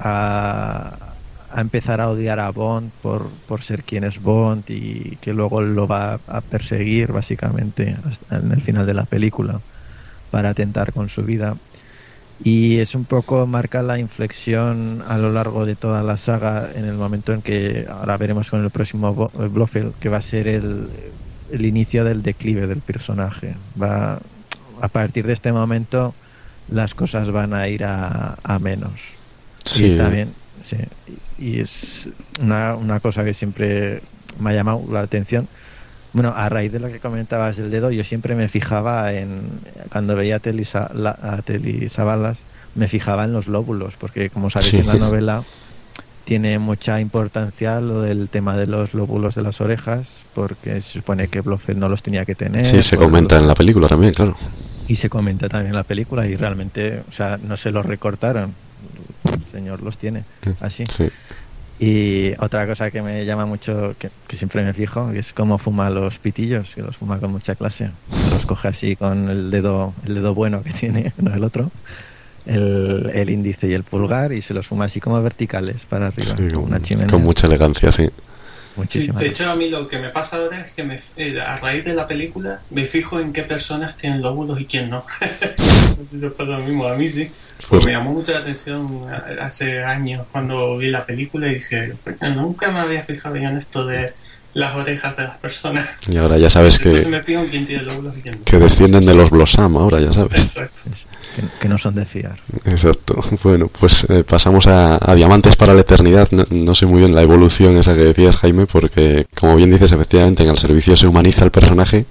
a, a empezar a odiar a Bond por, por ser quien es Bond y que luego lo va a perseguir básicamente en el final de la película para atentar con su vida. Y es un poco marca la inflexión a lo largo de toda la saga en el momento en que ahora veremos con el próximo Blofeld que va a ser el, el inicio del declive del personaje. Va a partir de este momento las cosas van a ir a, a menos. Sí. Y también sí, y es una, una cosa que siempre me ha llamado la atención. Bueno, a raíz de lo que comentabas del dedo, yo siempre me fijaba en, cuando veía a Telisa, la, a Telisabalas, me fijaba en los lóbulos, porque como sabéis Sí. en la novela tiene mucha importancia lo del tema de los lóbulos de las orejas, porque se supone que Blofeld no los tenía que tener. Sí, se comenta los- en la película también, claro. y se comenta también en la película y realmente, o sea, no se los recortaron. El señor los tiene así. Sí. Y otra cosa que me llama mucho, que, que siempre me fijo, que es cómo fuma los pitillos, que los fuma con mucha clase. Los coge así con el dedo, el dedo bueno que tiene, no el otro, el, el índice y el pulgar, y se los fuma así como verticales para arriba, Sí, con, una chimenea. con mucha elegancia, sí. Sí, Muchísima de hecho, a mí lo que me pasa ahora es que me, eh, a raíz de la película me fijo en qué personas tienen lóbulos y quién no. no sé si os pasa lo mismo, a mí sí. Pues- me llamó mucho la atención hace años cuando vi la película y dije, "Coño, nunca me había fijado yo en esto de las orejas de las personas. Y ahora ya sabes que, me fijo en quién tiene lóbulos y quién no. que descienden de los Blossam, ahora ya sabes. Exacto. Que, que no son de fiar. Exacto. Bueno, pues eh, pasamos a, a Diamantes para la Eternidad. No, no sé muy bien la evolución esa que decías, Jaime, porque, como bien dices, efectivamente en el servicio se humaniza el personaje,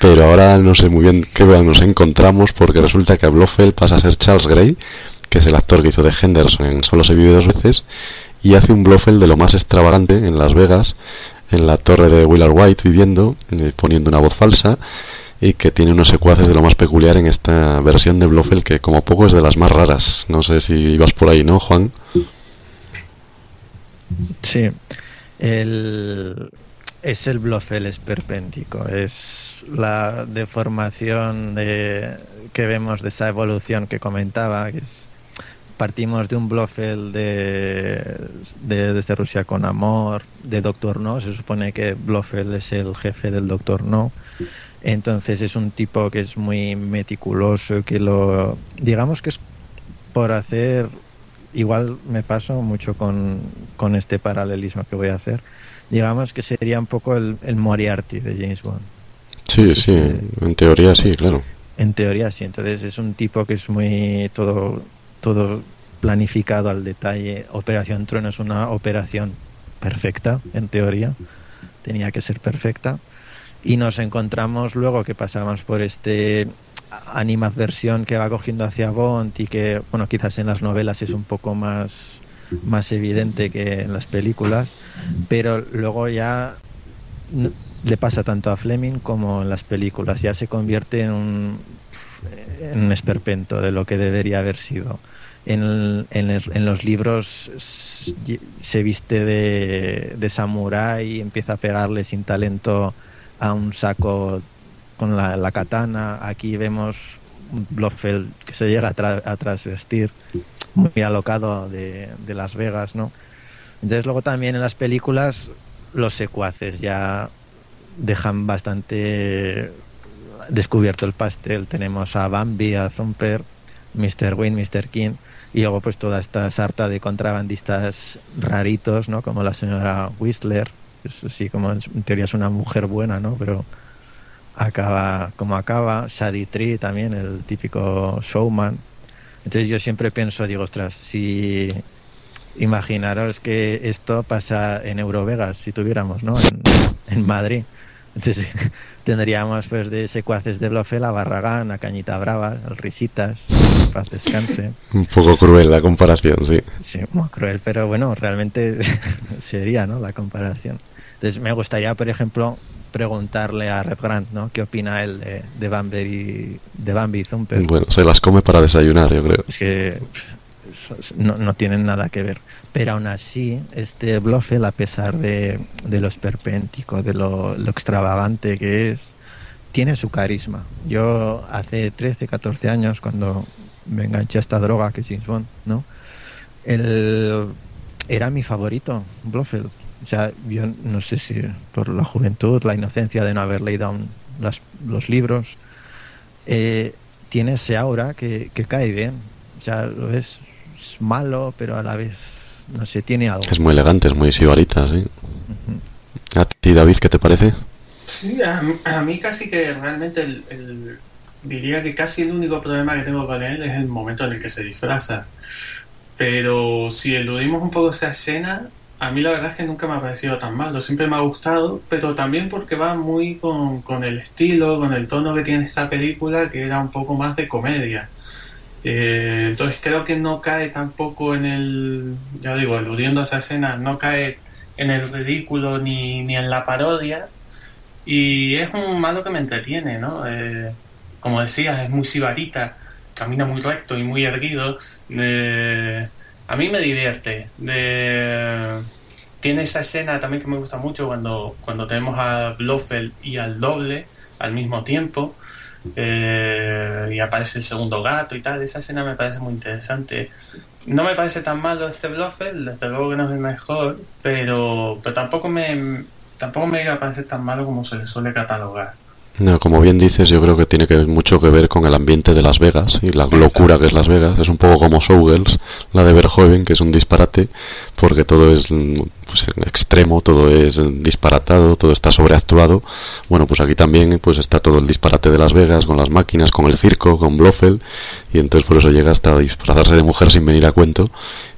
pero ahora no sé muy bien qué nos encontramos, porque resulta que Blofeld pasa a ser Charles Gray, que es el actor que hizo de Henderson en Solo se vive dos veces, y hace un Blofeld de lo más extravagante en Las Vegas, en la torre de Willard White viviendo, eh, poniendo una voz falsa, y que tiene unos secuaces de lo más peculiar en esta versión de Blofeld que como poco es de las más raras. No sé si ibas por ahí, ¿no, Juan? Sí, el, es el Blofeld esperpéntico, es la deformación de, que vemos de esa evolución que comentaba, que es, partimos de un Blofeld de, de- desde Rusia con amor, de Doctor No, se supone que Blofeld es el jefe del Doctor No, entonces es un tipo que es muy meticuloso, que lo, digamos que es por hacer igual me paso mucho con, con este paralelismo que voy a hacer. Digamos que sería un poco el, el Moriarty de James Bond. Sí, sí, en teoría sí, claro. En teoría sí. Entonces es un tipo que es muy todo, todo planificado al detalle. Operación Trueno es una operación perfecta, en teoría. Tenía que ser perfecta. Y nos encontramos luego que pasamos por este animadversión que va cogiendo hacia Bond y que, bueno, quizás en las novelas es un poco más, más evidente que en las películas, pero luego ya le pasa tanto a Fleming como en las películas, ya se convierte en un, en un esperpento de lo que debería haber sido. En, en, los libros se viste de, de samurái, empieza a pegarle sin talento a un saco con la, la katana. Aquí vemos un Blofeld que se llega a, tra- a muy alocado de, de Las Vegas, ¿no? Entonces luego también en las películas los secuaces ya dejan bastante descubierto el pastel. Tenemos a Bambi, a Thumper, Mr. Wynn, Mr. King y luego pues toda esta sarta de contrabandistas raritos, ¿no? Como la señora Whistler, que es así como en teoría es una mujer buena, ¿no? Pero acaba como acaba. Shady Tree también, el típico showman. Entonces yo siempre pienso, digo, ostras, si imaginaros que esto pasa en Eurovegas, si tuviéramos, ¿no? En, en Madrid. Entonces tendríamos pues de secuaces de Blofeld a Barragán, a Cañita Brava, al Risitas, paz descanse. Un poco cruel la comparación, sí. Sí, muy cruel, pero bueno, realmente sería, ¿no? La comparación. Entonces me gustaría, por ejemplo, preguntarle a Red Grant, ¿no? ¿Qué opina él de, de Bambi y de Bambi y Zumper? Bueno, se las come para desayunar, yo creo. Es que no, no tienen nada que ver. Pero aún así, este Blofeld, a pesar de, de lo esperpéntico, de lo, lo extravagante que es, tiene su carisma. Yo hace 13, 14 años, cuando me enganché a esta droga que es James Bond, ¿no? Él era mi favorito, Blofeld. O sea, yo no sé si por la juventud, la inocencia de no haber leído aún las, los libros, eh, tiene ese aura que, que cae bien. O sea, lo ves es malo, pero a la vez, no sé, tiene algo. Es muy elegante, es muy sibarita, sí. ¿A ti, David, qué te parece? Sí, a, a mí casi que realmente el, el- diría que casi el único problema que tengo con él es el momento en el que se disfraza. Pero si eludimos un poco esa escena, a mí la verdad es que nunca me ha parecido tan malo, siempre me ha gustado, pero también porque va muy con, con el estilo, con el tono que tiene esta película, que era un poco más de comedia. Eh, entonces creo que no cae tampoco en el, ya digo, eludiendo esa escena, no cae en el ridículo ni, ni en la parodia, y es un malo que me entretiene, ¿no? Eh, como decías, es muy sibarita, camina muy recto y muy erguido. Eh, a mí me divierte. Tiene esa escena también que me gusta mucho cuando, cuando tenemos a Blofeld y al doble al mismo tiempo. eh, y aparece el segundo gato y tal. Esa escena me parece muy interesante. No me parece tan malo este Blofeld, desde luego que no es el mejor, pero, pero tampoco me tampoco me a parecer tan malo como se le suele catalogar. No, como bien dices, yo creo que tiene que mucho que ver con el ambiente de Las Vegas y la locura que es Las Vegas. Es un poco como Showgirls, la de Verhoeven, que es un disparate, porque todo es pues, extremo, todo es disparatado, todo está sobreactuado. Bueno, pues aquí también pues está todo el disparate de Las Vegas, con las máquinas, con el circo, con Blofeld, y entonces por eso llega hasta disfrazarse de mujer sin venir a cuento,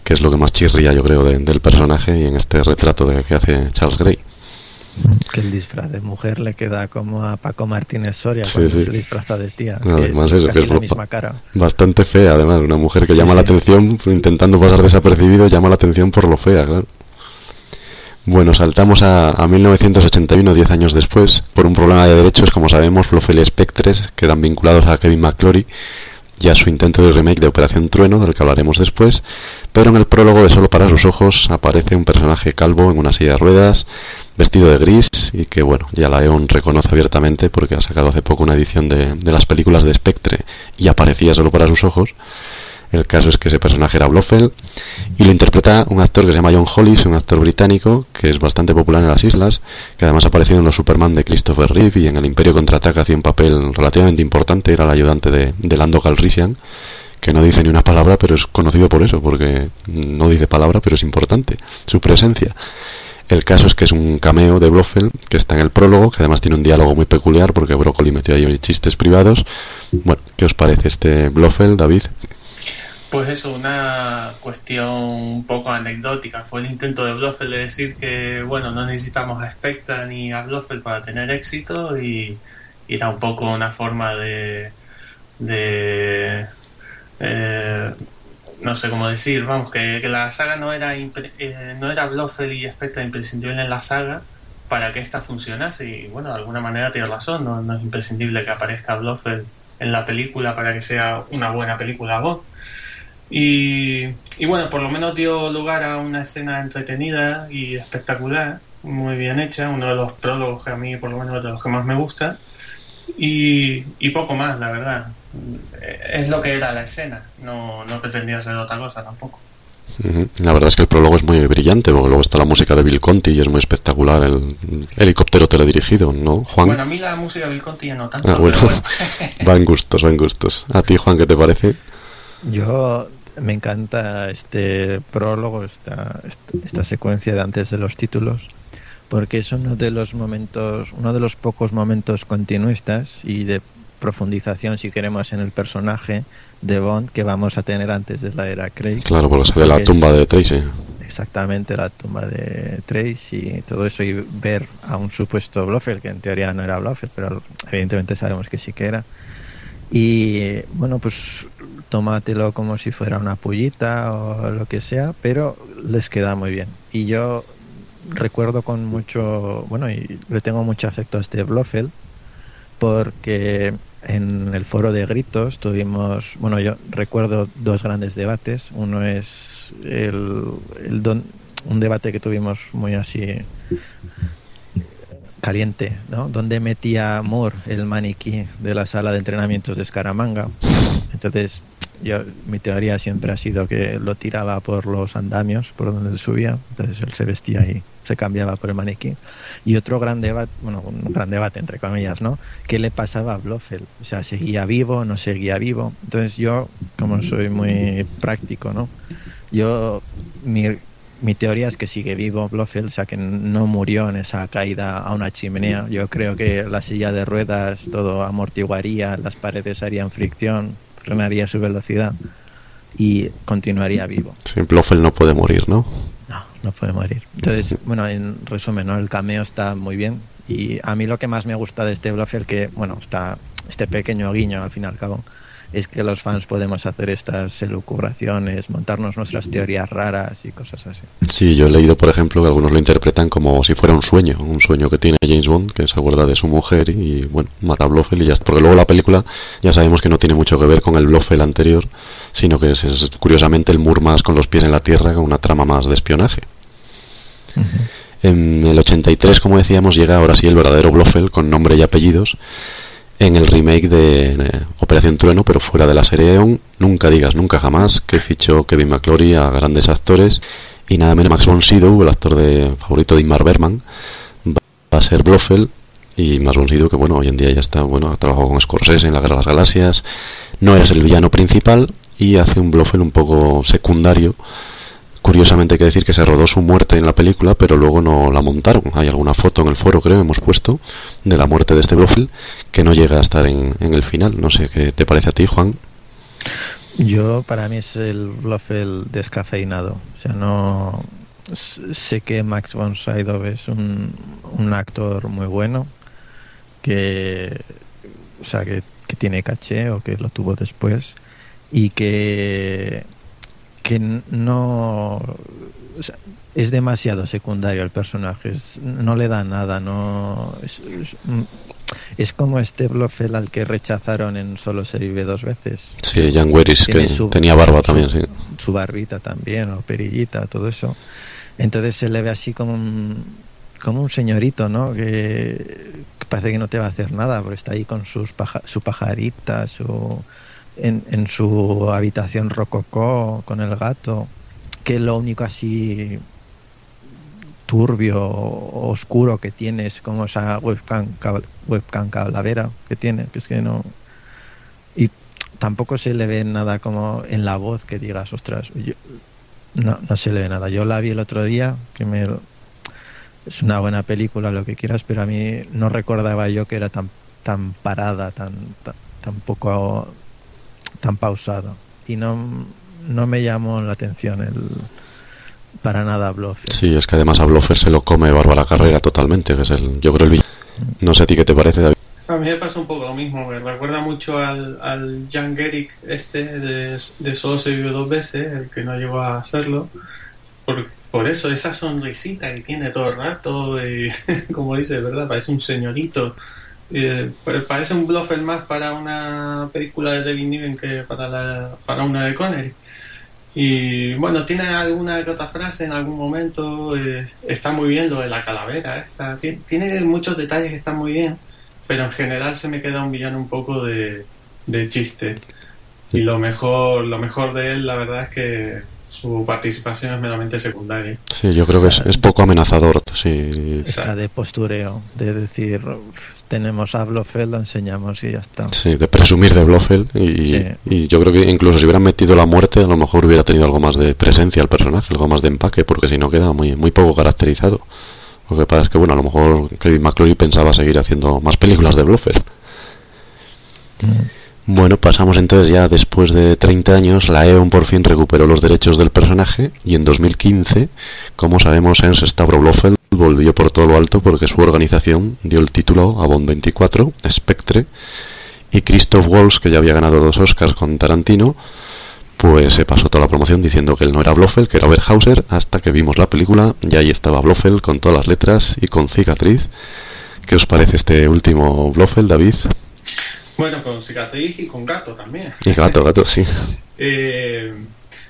que es lo que más chirría, yo creo, de- del personaje y en este retrato de, que hace Charles Gray. Que el disfraz de mujer le queda como a Paco Martínez Soria cuando sí. se disfraza de tía. Es No, que además eso, casi que es la ropa. misma cara. Bastante fea, además, una mujer que Sí, llama la sí. atención, intentando pasar desapercibido, llama la atención por lo fea, claro. Bueno, saltamos a, a 1981, 10 años después, por un problema de derechos, como sabemos, Blofeld y Spectres quedan vinculados a Kevin McClory y a su intento de remake de Operación Trueno, del que hablaremos después, pero en el prólogo de Solo para sus ojos aparece un personaje calvo en una silla de ruedas, vestido de gris y que, bueno, ya la EON reconoce abiertamente porque ha sacado hace poco una edición de, de las películas de Spectre y aparecía solo para sus ojos. El caso es que ese personaje era Blofeld y lo interpreta un actor que se llama John Hollis, un actor británico que es bastante popular en las islas, que además ha aparecido en los Superman de Christopher Reeve y en el Imperio Contraataca hacía un papel relativamente importante, era el ayudante de, de Lando Calrissian, que no dice ni una palabra, pero es conocido por eso, porque no dice palabra, pero es importante su presencia. El caso es que es un cameo de Blofeld que está en el prólogo, que además tiene un diálogo muy peculiar porque Broccoli metió ahí chistes privados. Bueno, ¿qué os parece este Blofeld, David? Pues eso, una cuestión un poco anecdótica. Fue el intento de Blofeld de decir que, bueno, no necesitamos a Spectra ni a Blofeld para tener éxito y, y era un poco una forma de... eh, no sé cómo decir, vamos, que, que la saga no era, eh, no era Blofeld y Spectra imprescindible en la saga para que esta funcionase y, bueno, de alguna manera tiene razón, no, es imprescindible que aparezca Blofeld en la película para que sea una buena película Bond. Y, y bueno, por lo menos dio lugar a una escena entretenida y espectacular, muy bien hecha, uno de los prólogos que a mí por lo menos de los que más me gusta. Y, y poco más, la verdad. Es lo que era la escena, no, no pretendía ser otra cosa tampoco. La verdad es que el prólogo es muy brillante, porque luego está la música de Bill Conti y es muy espectacular el helicóptero teledirigido, ¿no, Juan? Bueno, a mí la música de Bill Conti ya no tanto, Ah, bueno. pero bueno. va en gustos, va en gustos. ¿A ti, Juan, qué te parece? Yo me encanta este prólogo, esta, esta, esta secuencia de antes de los títulos, porque es uno de los momentos, uno de los pocos momentos continuistas y de profundización, si queremos, en el personaje de Bond que vamos a tener antes de la era Craig. Claro, porque se ve la Es tumba de Tracy. Exactamente, la tumba de Trace y todo eso, y ver a un supuesto Blofeld, que en teoría no era Blofeld, pero evidentemente sabemos que sí que era. Y bueno, pues tómatelo como si fuera una pullita o lo que sea, pero les queda muy bien. Y yo recuerdo con mucho, bueno, y le tengo mucho afecto a este Blofeld, porque en el foro de gritos tuvimos, bueno, yo recuerdo dos grandes debates. Uno es el, un debate que tuvimos muy así caliente, ¿no? Donde metía Moore el maniquí de la sala de entrenamientos de Scaramanga. Entonces, yo, mi teoría siempre ha sido que lo tiraba por los andamios, por donde subía. Entonces él se vestía y se cambiaba por el maniquí. Y otro gran debate, bueno, un gran debate entre comillas, ¿no? ¿Qué le pasaba a Blofeld? O sea, ¿seguía vivo? ¿No seguía vivo? Entonces yo, como soy muy práctico, ¿no? Yo, mi, mi teoría es que sigue vivo Blofeld, o sea, que no murió en esa caída a una chimenea. Yo creo que la silla de ruedas todo amortiguaría, las paredes harían fricción, frenaría su velocidad y continuaría vivo. Sí, Blofeld no puede morir, ¿no? No, no puede morir. Entonces, bueno, en resumen, ¿no? el cameo está muy bien y a mí lo que más me gusta de este Blofeld que, bueno, está este pequeño guiño al fin y al cabo es que los fans podemos hacer estas elucubraciones, montarnos nuestras teorías raras y cosas así. Sí, yo he leído, por ejemplo, que algunos lo interpretan como si fuera un sueño, un sueño que tiene James Bond, que se acuerda de su mujer y, bueno, mata a Blofeld y ya está. Porque luego la película ya sabemos que no tiene mucho que ver con el Blofeld anterior, sino que es, curiosamente el Moore más con los pies en la tierra, con una trama más de espionaje. En el 83, como decíamos, llega ahora sí el verdadero Blofeld con nombre y apellidos en el remake de Operación Trueno, pero fuera de la serie Eon. Nunca digas nunca jamás que fichó Kevin McClory a grandes actores y nada menos Max von Sydow, el actor de favorito de Ingmar Bergman, va a ser Blofeld y Max von Sydow que bueno, hoy en día ya está, bueno, ha trabajado con Scorsese en La Guerra de las Galaxias, no es el villano principal y hace un Blofeld un poco secundario Curiosamente hay que decir que se rodó su muerte en la película, pero luego no la montaron. Hay alguna foto en el foro, creo, hemos puesto, de la muerte de este Blofeld, que no llega a estar en, el final. No sé qué te parece a ti, Juan. Yo, para mí es el Blofeld descafeinado. O sea, no... Sé que Max von Sydow es un, actor muy bueno, que... O sea, que tiene caché o que lo tuvo después y que que no es demasiado secundario el personaje, no le da nada, no es, como este Blofeld al que rechazaron en Solo se vive dos veces. Sí, Jan Weris, que tenía barba también, sí. Su barbita también, o perillita, todo eso. Entonces se le ve así como un, como un señorito, ¿no? Que, parece que no te va a hacer nada, porque está ahí con sus su pajarita, su en, en su habitación rococó con el gato, que lo único así turbio, oscuro que tiene es como esa webcam, webcam calavera que tiene, que es que no... Y tampoco se le ve nada como en la voz que digas, ostras, no, no se le ve nada. Yo la vi el otro día, que me... Es una buena película, lo que quieras, pero a mí no recordaba yo que era tan, tan parada, tan, tan, tan poco tan pausado y no, no me llamó la atención el para nada a Blofeld. Sí, es que además a Blofeld se lo come Bárbara Carrera totalmente, que es el, yo creo el No sé a ti qué te parece, David. A mí me pasa un poco lo mismo, me recuerda mucho al, al Jan Gerick este de, de Solo se vive dos veces, el que no llegó a hacerlo. Por, por eso, esa sonrisita que tiene todo el rato, y, como dice, ¿verdad? Parece un señorito eh, parece un bluffer más para una película de David Niven que para, la, para una de Connery. Y bueno, tiene alguna que otra frase en algún momento, eh, está muy bien lo de la calavera, está, tiene, muchos detalles que están muy bien, pero en general se me queda un villano un poco de, de chiste. Y lo mejor, lo mejor de él, la verdad es que su participación es meramente secundaria. Sí, yo creo que es, poco amenazador. Sí. Está de postureo, de decir, tenemos a Blofeld, lo enseñamos y ya está. Sí, de presumir de Blofeld. Y, yo creo que incluso si hubieran metido la muerte, a lo mejor hubiera tenido algo más de presencia al personaje, algo más de empaque, porque si no queda muy, muy poco caracterizado. Lo que pasa es que, bueno, a lo mejor Kevin McClory pensaba seguir haciendo más películas de Blofeld. Mm. Bueno, pasamos entonces ya después de 30 años, la E.ON por fin recuperó los derechos del personaje y en 2015, como sabemos, Ernst Stavro Blofeld volvió por todo lo alto porque su organización dio el título a Bond 24, Spectre, y Christoph Waltz, que ya había ganado dos Oscars con Tarantino, pues se pasó toda la promoción diciendo que él no era Blofeld, que era Oberhauser, hasta que vimos la película y ahí estaba Blofeld con todas las letras y con cicatriz. ¿Qué os parece este último Blofeld, David? Bueno, con cicatriz y con gato también. Y gato, gato, sí. Eh,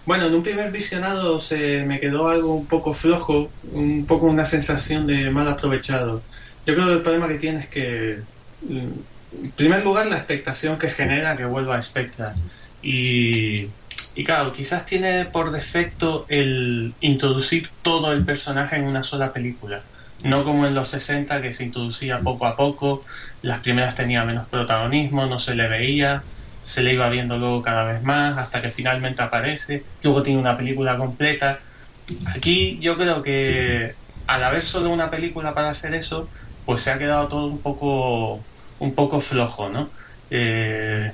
bueno, en un primer visionado se me quedó algo un poco flojo, un poco una sensación de mal aprovechado. Yo creo que el problema que tiene es que, mm, en primer lugar, la expectación que genera que vuelva a Spectra. Y, y claro, quizás tiene por defecto el introducir todo el personaje en una sola película. No como en los 60 que se introducía poco a poco, las primeras tenía menos protagonismo, no se le veía, se le iba viendo luego cada vez más hasta que finalmente aparece, luego tiene una película completa. Aquí yo creo que al haber solo una película para hacer eso, pues se ha quedado todo un poco un poco flojo, ¿no? Eh,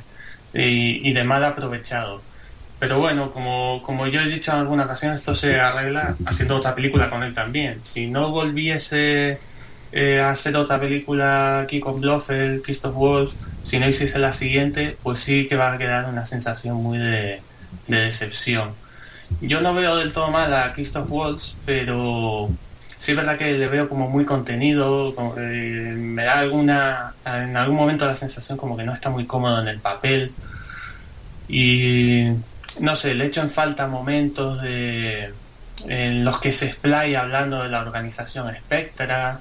y, y de mal aprovechado. Pero bueno, como, como yo he dicho en alguna ocasión, esto se arregla haciendo otra película con él también. Si no volviese eh, a hacer otra película aquí con Blofeld, Christoph Waltz, si no hiciese la siguiente, pues sí que va a quedar una sensación muy de, de decepción. Yo no veo del todo mal a Christoph Waltz, pero sí es verdad que le veo como muy contenido, como que me da alguna, en algún momento la sensación como que no está muy cómodo en el papel. Y no sé, le echo en falta momentos de, en los que se explaya hablando de la organización Spectra,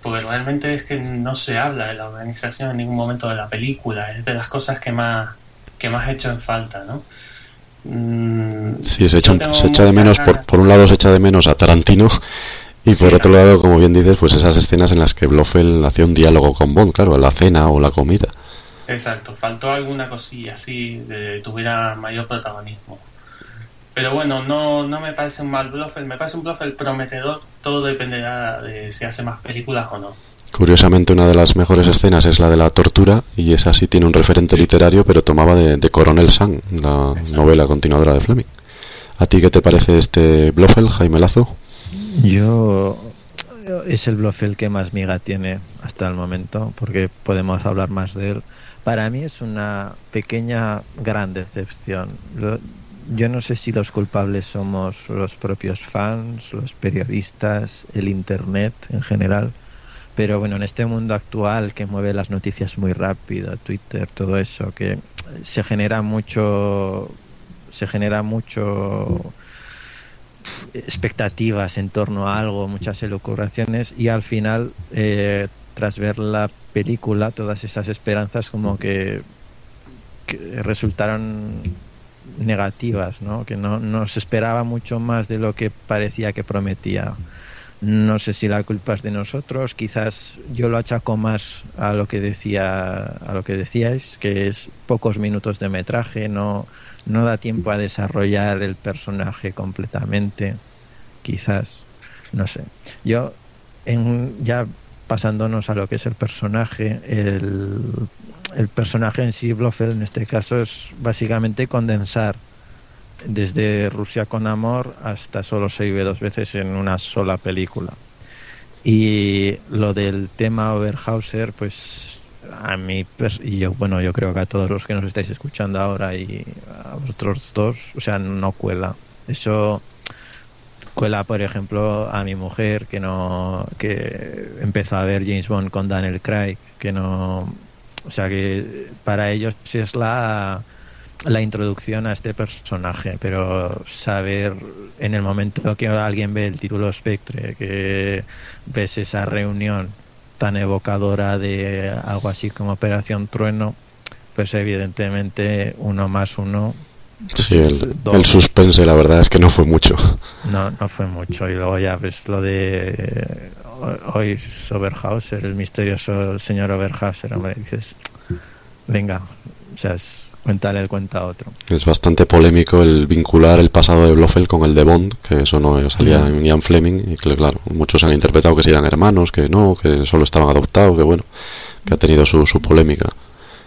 porque realmente es que no se habla de la organización en ningún momento de la película, es de las cosas que más, que más echo en falta, ¿no? Mm, Sí, se echa, se echa de menos, por, por un lado se echa de menos a Tarantino y Sí, por otro lado, como bien dices, pues esas escenas en las que Blofeld hacía un diálogo con Bond, claro, a la cena o la comida. Exacto, faltó alguna cosilla así de tuviera mayor protagonismo. Pero bueno, no, no me parece un mal Blofeld, me parece un Blofeld prometedor, todo dependerá de si hace más películas o no. Curiosamente, una de las mejores escenas es la de la tortura y esa sí tiene un referente literario, pero tomaba de, de Coronel Sang, la Exacto. novela continuadora de Fleming. ¿A ti qué te parece este Blofeld, Jaime Lazo? Yo es el Blofeld que más miga tiene hasta el momento, porque podemos hablar más de él. Para mí es una pequeña gran decepción. Yo no sé si los culpables somos los propios fans, los periodistas, el internet en general, pero bueno, en este mundo actual que mueve las noticias muy rápido, Twitter, todo eso, que se genera mucho se genera mucho expectativas en torno a algo, muchas elucubraciones y al final, eh, tras ver la película, todas esas esperanzas como que, que resultaron negativas, ¿no? que no, no se esperaba mucho más de lo que parecía que prometía. No sé si la culpa es de nosotros, quizás yo lo achaco más a lo que decía a lo que decíais, que es pocos minutos de metraje, no no da tiempo a desarrollar el personaje completamente, quizás, no sé. Yo, en, ya pasándonos a lo que es el personaje, el, personaje en sí, Blofeld, en este caso, es básicamente condensar desde Rusia con amor hasta solo se vive dos veces en una sola película. Y lo del tema Oberhauser, pues a mí y yo bueno yo creo que a todos los que nos estáis escuchando ahora y a vosotros dos o sea no cuela eso cuela por ejemplo a mi mujer que no que empezó a ver James Bond con Daniel Craig que no o sea que para ellos es la la introducción a este personaje pero saber en el momento que alguien ve el título Spectre que ves esa reunión tan evocadora de algo así como Operación Trueno, pues evidentemente uno más uno Sí, el, el suspense, la verdad es que no fue mucho. no, no fue mucho. Y luego ya ves lo de eh, hoy Oberhauser, el misterioso señor Oberhauser, hombre, dices, venga, o sea, es- cuéntale el cuenta a otro. Es bastante polémico el vincular el pasado de Blofeld con el de Bond, que eso no salía en Ian Fleming, y que claro, muchos han interpretado que si eran hermanos, que no, que solo estaban adoptados, que bueno, que ha tenido su, su polémica.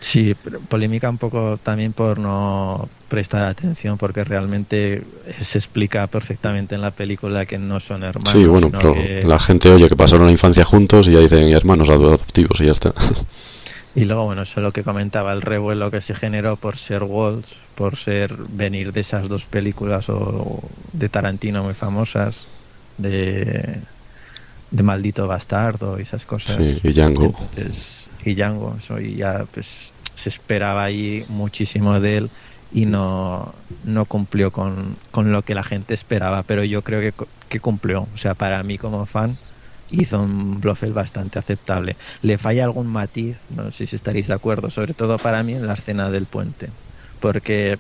Sí, pero polémica un poco también por no prestar atención, porque realmente se explica perfectamente en la película que no son hermanos. sí, bueno, pero que- la gente oye que pasaron la infancia juntos y ya dicen "Y hermanos adoptivos y ya está. Y luego, bueno, eso es lo que comentaba, el revuelo que se generó por ser Waltz, por ser venir de esas dos películas o de Tarantino muy famosas, de, de Maldito Bastardo y esas cosas. Sí, y Django. Entonces, y Django, eso, y ya pues se esperaba ahí muchísimo de él y no, no cumplió con, con lo que la gente esperaba, pero yo creo que, que cumplió. O sea, para mí como fan hizo un Blofeld bastante aceptable. Le falla algún matiz, no sé si estaréis de acuerdo, sobre todo para mí en la escena del puente, porque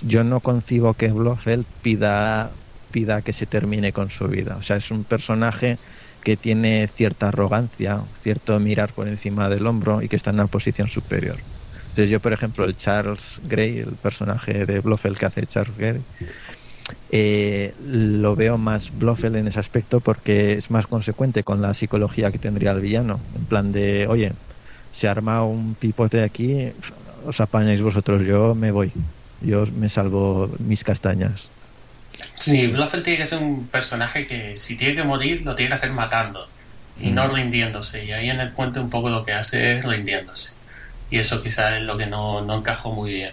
yo no concibo que Blofeld pida pida que se termine con su vida. O sea, es un personaje que tiene cierta arrogancia, cierto mirar por encima del hombro y que está en una posición superior. Entonces yo, por ejemplo, el Charles Grey, el personaje de Blofeld que hace Charles Grey, eh, lo veo más Blofeld en ese aspecto porque es más consecuente con la psicología que tendría el villano. En plan de, oye, se arma un pipote aquí, os apañáis vosotros, yo me voy. Yo me salvo mis castañas. Sí, Blofeld tiene que ser un personaje que si tiene que morir, lo tiene que hacer matando y no rindiéndose. Y ahí en el puente un poco lo que hace es rindiéndose. Y eso quizás es lo que no, no encajó muy bien.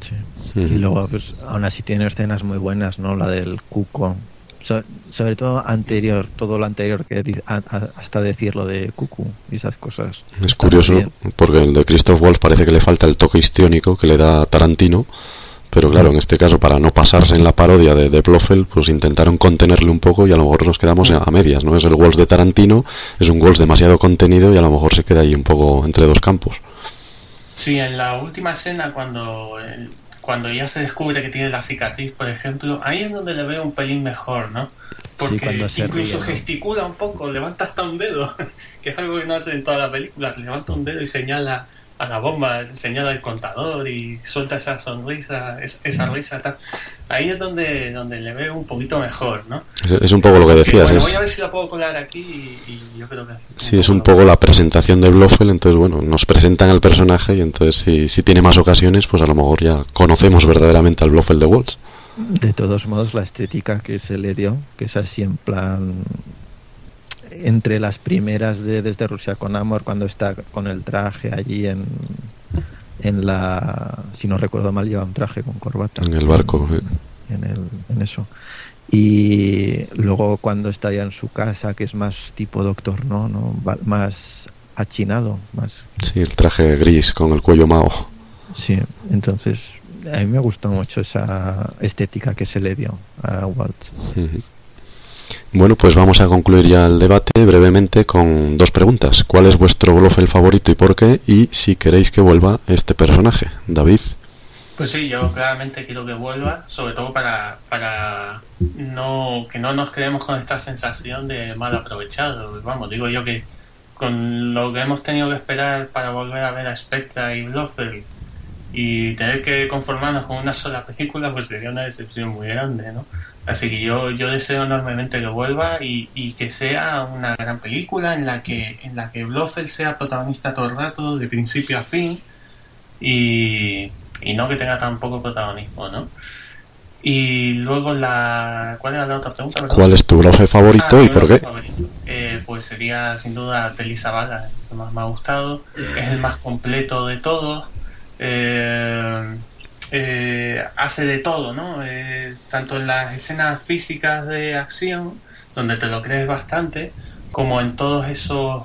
Sí. Y luego, pues, aún así tiene escenas muy buenas, ¿no? La del cuco. So- sobre todo anterior, todo lo anterior que di- a- a- hasta decir lo de cucu y esas cosas. Es Está curioso porque el de Christoph Waltz parece que le falta el toque histriónico que le da Tarantino, pero claro, en este caso para no pasarse en la parodia de, de Blofeld, pues intentaron contenerle un poco y a lo mejor nos quedamos a, medias, ¿no? Es el Waltz de Tarantino, es un Waltz demasiado contenido y a lo mejor se queda ahí un poco entre dos campos. Sí, en la última escena, cuando, el- cuando ya se descubre que tiene la cicatriz, por ejemplo, ahí es donde le veo un pelín mejor, ¿no? Porque cuando se incluso ríe, ¿no? gesticula un poco, levanta hasta un dedo, que es algo que no hace en toda la película, levanta un dedo y señala a la bomba, señala el contador y suelta esa sonrisa, es- esa risa tal. Ahí es donde, donde le veo un poquito mejor, ¿no? Es, es un poco lo que decías, bueno, es- voy a ver si la puedo colar aquí y, y yo creo que sí, es un poco la presentación de Blofeld, entonces bueno, nos presentan al personaje y entonces si, si tiene más ocasiones, pues a lo mejor ya conocemos verdaderamente al Blofeld de Waltz. De todos modos, la estética que se le dio, que es así en plan entre las primeras de Desde Rusia con Amor, cuando está con el traje allí en, en la, si no recuerdo mal, lleva un traje con corbata. En el barco, sí. En, el, en eso. Y luego cuando está ya en su casa, que es más tipo Doctor No, ¿no? Más achinado, más Sí, el traje gris con el cuello mao. Sí, entonces a mí me gustó mucho esa estética que se le dio a Walt. Bueno, pues vamos a concluir ya el debate brevemente con dos preguntas. ¿Cuál es vuestro Blofeld favorito y por qué? Y si queréis que vuelva este personaje, David. Pues sí, yo claramente quiero que vuelva, sobre todo para, para no que no nos quedemos con esta sensación de mal aprovechado. Vamos, digo yo que con lo que hemos tenido que esperar para volver a ver a Spectra y Blofeld y tener que conformarnos con una sola película, pues sería una decepción muy grande, ¿no? Así que yo, yo deseo enormemente que vuelva y, y que sea una gran película en la que en la que Blofeld sea protagonista todo el rato, de principio a fin, y, y no que tenga tan poco protagonismo, ¿no? Y luego la... ¿Cuál era la otra pregunta? perdón? ¿Cuál es tu Blofeld favorito Ah, y mi por qué? favorito. Eh, pues sería sin duda Telisa Bala, el que más me ha gustado. Es el más completo de todos. Eh, eh, hace de todo, ¿no? Eh, tanto en las escenas físicas de acción, donde te lo crees bastante, como en todos esos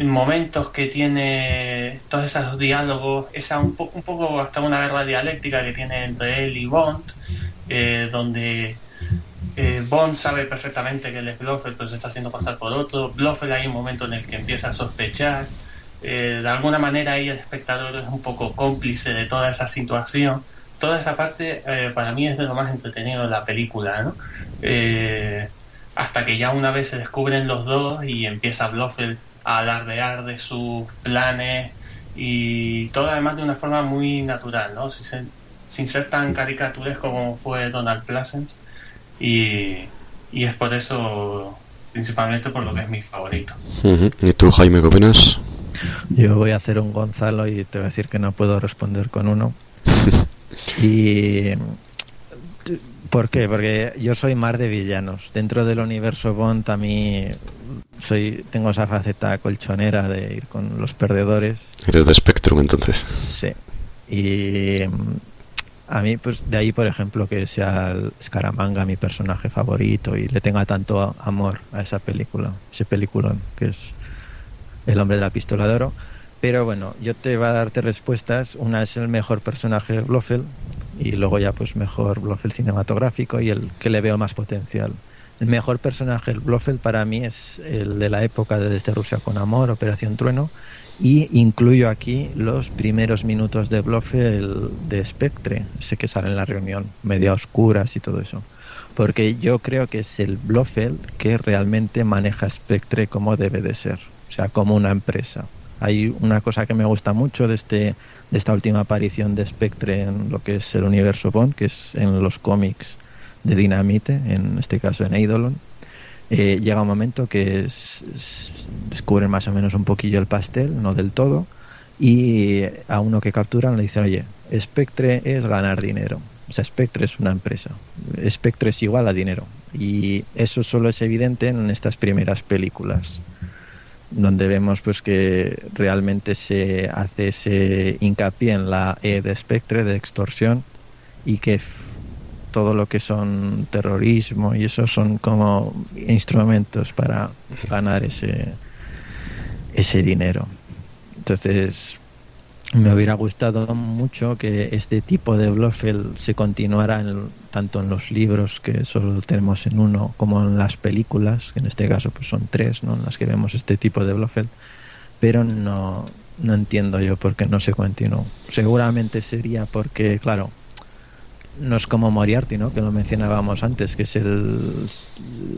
momentos que tiene, todos esos diálogos, esa un, po- un poco hasta una guerra dialéctica que tiene entre él y Bond, eh, donde Bond sabe perfectamente que él es Blofeld, pero se está haciendo pasar por otro. Blofeld hay un momento en el que empieza a sospechar. Eh, de alguna manera ahí el espectador es un poco cómplice de toda esa situación. Toda esa parte eh, para mí es de lo más entretenido de la película, ¿no? Eh, hasta que ya una vez se descubren los dos y empieza Blofeld a alardear de sus planes y todo además de una forma muy natural, ¿no? Sin ser, sin ser tan caricaturesco como fue Donald Pleasence y, es por eso principalmente por lo que es mi favorito. ¿Y tú, Jaime, qué? Yo voy a hacer un Gonzalo y te voy a decir que no puedo responder con uno. Y ¿por qué? Porque yo soy más de villanos. Dentro del universo Bond a mí soy tengo esa faceta colchonera de ir con los perdedores. Eres de Spectrum entonces. Sí. Y a mí, pues de ahí, por ejemplo, que sea el Scaramanga mi personaje favorito y le tenga tanto amor a esa película, ese peliculón que es El hombre de la pistola de oro. Pero bueno, yo te voy a darte respuestas. Una es el mejor personaje de Blofeld y luego ya pues mejor Blofeld cinematográfico y el que le veo más potencial. El mejor personaje del Blofeld para mí es el de la época de Desde Rusia con Amor, Operación Trueno, y incluyo aquí los primeros minutos de Blofeld de Spectre, ese que sale en la reunión, media oscuras y todo eso. Porque yo creo que es el Blofeld que realmente maneja Spectre como debe de ser, sea, como una empresa. Hay una cosa que me gusta mucho de, este, de esta última aparición de Spectre en lo que es el universo Bond, que es en los cómics de Dinamite, en este caso en Eidolon eh, llega un momento que descubren más o menos un poquillo el pastel, no del todo, y a uno que capturan le dicen, oye, Spectre es ganar dinero. O sea, Spectre es una empresa. Spectre es igual a dinero. Y eso solo es evidente en estas primeras películas, donde vemos pues que realmente se hace ese hincapié en la E de Spectre, de extorsión, y que todo lo que son terrorismo y eso son como instrumentos para ganar ese ese dinero. Entonces me hubiera gustado mucho que este tipo de Blofeld se continuara tanto en los libros que solo tenemos en uno como en las películas que en este caso pues son tres ¿no? en las que vemos este tipo de Blofeld pero no no entiendo yo por qué no se continuó seguramente sería porque claro no es como Moriarty, ¿no? que lo mencionábamos antes, que es el,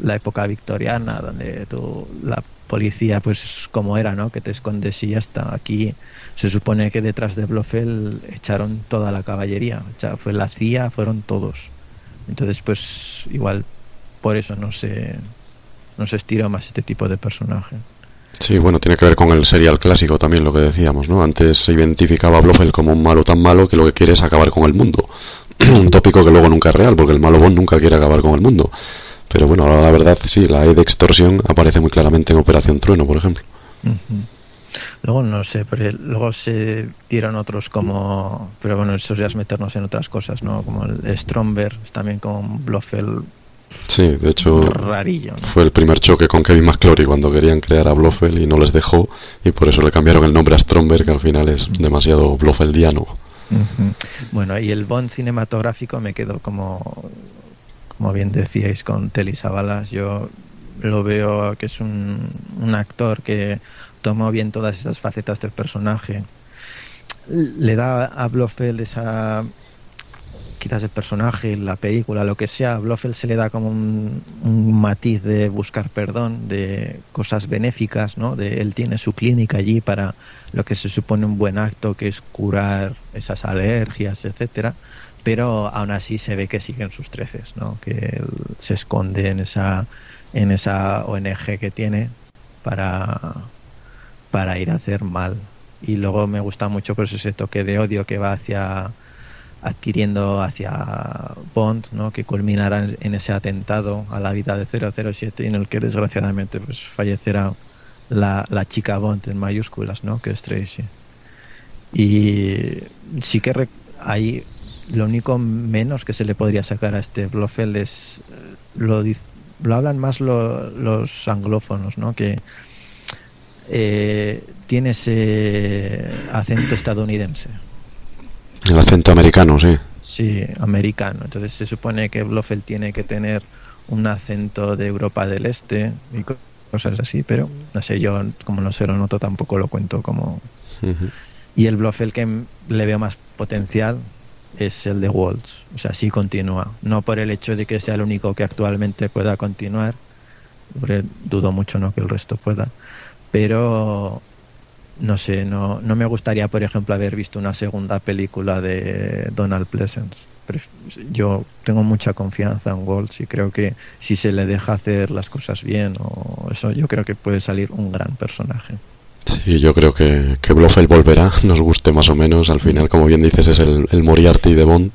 la época victoriana, donde tú, la policía, pues como era, ¿no? que te escondes y ya está. Aquí se supone que detrás de Blofeld echaron toda la caballería, o sea, fue la CIA, fueron todos. Entonces, pues igual por eso no se, no se estiró más este tipo de personaje. Sí, bueno, tiene que ver con el serial clásico también, lo que decíamos, ¿no? Antes se identificaba a Blofeld como un malo tan malo que lo que quiere es acabar con el mundo. un tópico que luego nunca es real, porque el malo Bond nunca quiere acabar con el mundo. Pero bueno, la verdad sí, la E de extorsión aparece muy claramente en Operación Trueno, por ejemplo. Luego no sé, pero luego se dieron otros como, pero bueno, eso ya es meternos en otras cosas, ¿no? Como el Stromberg, también con Blofeld. Sí, de hecho rarillo, fue el primer choque con Kevin McClory cuando querían crear a Blofeld y no les dejó y por eso le cambiaron el nombre a Stromberg, que al final es demasiado Blofeldiano. Bueno, y el Bond cinematográfico me quedo como, como bien decíais con Telly Savalas. Yo lo veo que es un, un actor que tomó bien todas esas facetas del personaje. Le da a Blofeld esa quizás el personaje, la película, lo que sea, a Blofeld se le da como un, matiz de buscar perdón, de cosas benéficas, ¿no? De él tiene su clínica allí para lo que se supone un buen acto, que es curar esas alergias, etcétera, pero aún así se ve que siguen sus treces, ¿no? Que se esconde en esa en esa ONG que tiene para para ir a hacer mal. Y luego me gusta mucho pues ese toque de odio que va hacia adquiriendo hacia Bond, ¿no? que culminará en, ese atentado a la vida de 007 y en el que desgraciadamente pues fallecerá la, chica Bond en mayúsculas, ¿no? que es Tracy. Y sí que hay lo único menos que se le podría sacar a este Blofeld es eh, lo, lo hablan más los anglófonos, ¿no? que eh, tiene ese acento estadounidense el acento americano, sí. Sí, americano. Entonces se supone que Blofeld tiene que tener un acento de Europa del Este y cosas así, pero no sé, yo como no se lo noto tampoco lo cuento como... Y el Blofeld que le veo más potencial es el de Waltz. O sea, sí continúa. No por el hecho de que sea el único que actualmente pueda continuar, dudo mucho no que el resto pueda, pero no sé, no, no me gustaría, por ejemplo, haber visto una segunda película de Donald Pleasence. Yo tengo mucha confianza en Waltz y creo que si se le deja hacer las cosas bien, o eso, yo creo que puede salir un gran personaje. Sí, yo creo que, que Blofeld volverá, nos guste más o menos. Al final, como bien dices, es el, el Moriarty de Bond.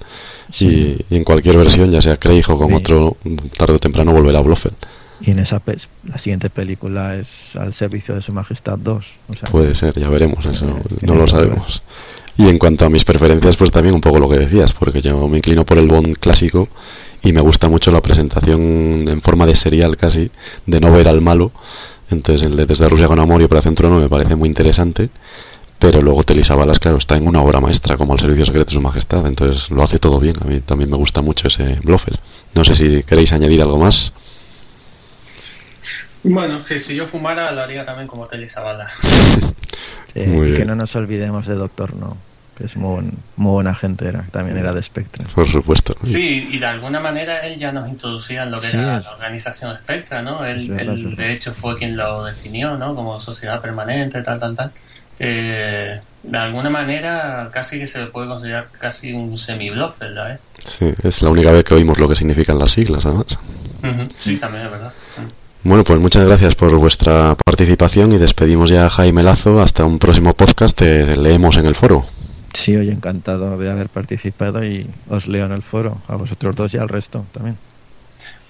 Y, en cualquier versión, ya sea Craig o con otro, tarde o temprano volverá Blofeld. y en esa la siguiente película es al servicio de su majestad 2 puede ser ya veremos eso no lo sabemos y en cuanto a mis preferencias pues también un poco lo que decías porque yo me inclino por el Bond clásico y me gusta mucho la presentación en forma de serial casi de no ver al malo entonces el de Desde Rusia con Amor y Operación Trono me parece muy interesante pero luego Telisa Balas, claro, está en una obra maestra como el Servicio Secreto de Su Majestad, entonces lo hace todo bien. A mí también me gusta mucho ese Blofeld. No sé si queréis añadir algo más. Bueno, que si yo fumara lo haría también como Telisa Balas. y que no nos olvidemos de Doctor No, que es muy, muy buena gente, era, también era de Spectra. Por supuesto. Sí, y de alguna manera él ya nos introducía en lo que era la organización Spectra, ¿no? Él, de hecho fue quien lo definió, ¿no? Como sociedad permanente, tal, tal, tal eh, de alguna manera casi que se le puede considerar casi un semi-bluff, ¿verdad? Sí, es la única vez que oímos lo que significan las siglas, además. Sí, también es verdad. Bueno, pues muchas gracias por vuestra participación y despedimos ya a Jaime Lazo. Hasta un próximo podcast. Te leemos en el foro. Sí, hoy encantado de haber participado y os leo en el foro. A vosotros dos y al resto también.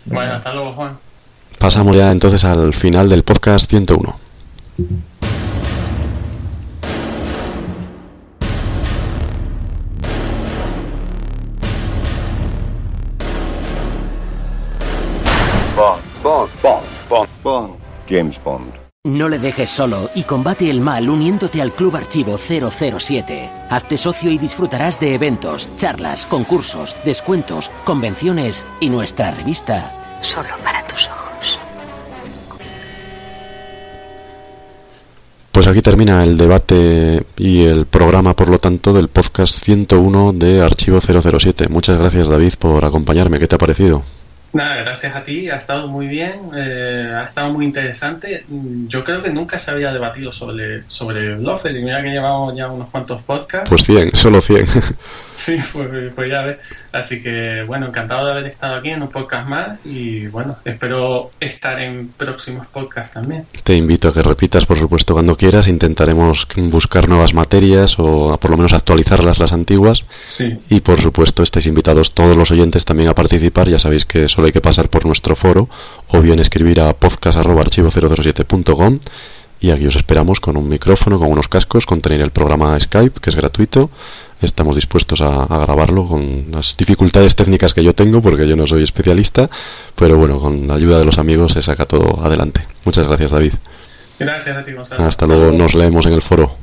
Bueno, hasta luego, Juan. Pasamos ya entonces al final del podcast 101. James Bond. No le dejes solo y combate el mal uniéndote al Club Archivo 007. Hazte socio y disfrutarás de eventos, charlas, concursos, descuentos, convenciones y nuestra revista. Solo para tus ojos. Pues aquí termina el debate y el programa, por lo tanto, del podcast 101 de Archivo 007. Muchas gracias, David, por acompañarme. ¿Qué te ha parecido? Nada, gracias a ti, ha estado muy bien, eh, ha estado muy interesante. Yo creo que nunca se había debatido sobre, sobre Blofeld y mira que llevamos ya unos cuantos podcasts. Pues 100, solo 100. Sí, pues, pues, ya ves. Así que bueno, encantado de haber estado aquí en un podcast más y bueno, espero estar en próximos podcasts también. Te invito a que repitas, por supuesto, cuando quieras. Intentaremos buscar nuevas materias o por lo menos actualizarlas las antiguas. Sí. Y por supuesto, estáis invitados todos los oyentes también a participar. Ya sabéis que solo hay que pasar por nuestro foro o bien escribir a podcast.archivo007.com y aquí os esperamos con un micrófono, con unos cascos, con tener el programa Skype, que es gratuito estamos dispuestos a, grabarlo con las dificultades técnicas que yo tengo porque yo no soy especialista, pero bueno, con la ayuda de los amigos se saca todo adelante. Muchas gracias, David. Gracias a ti, Gonzalo. Hasta luego, nos leemos en el foro.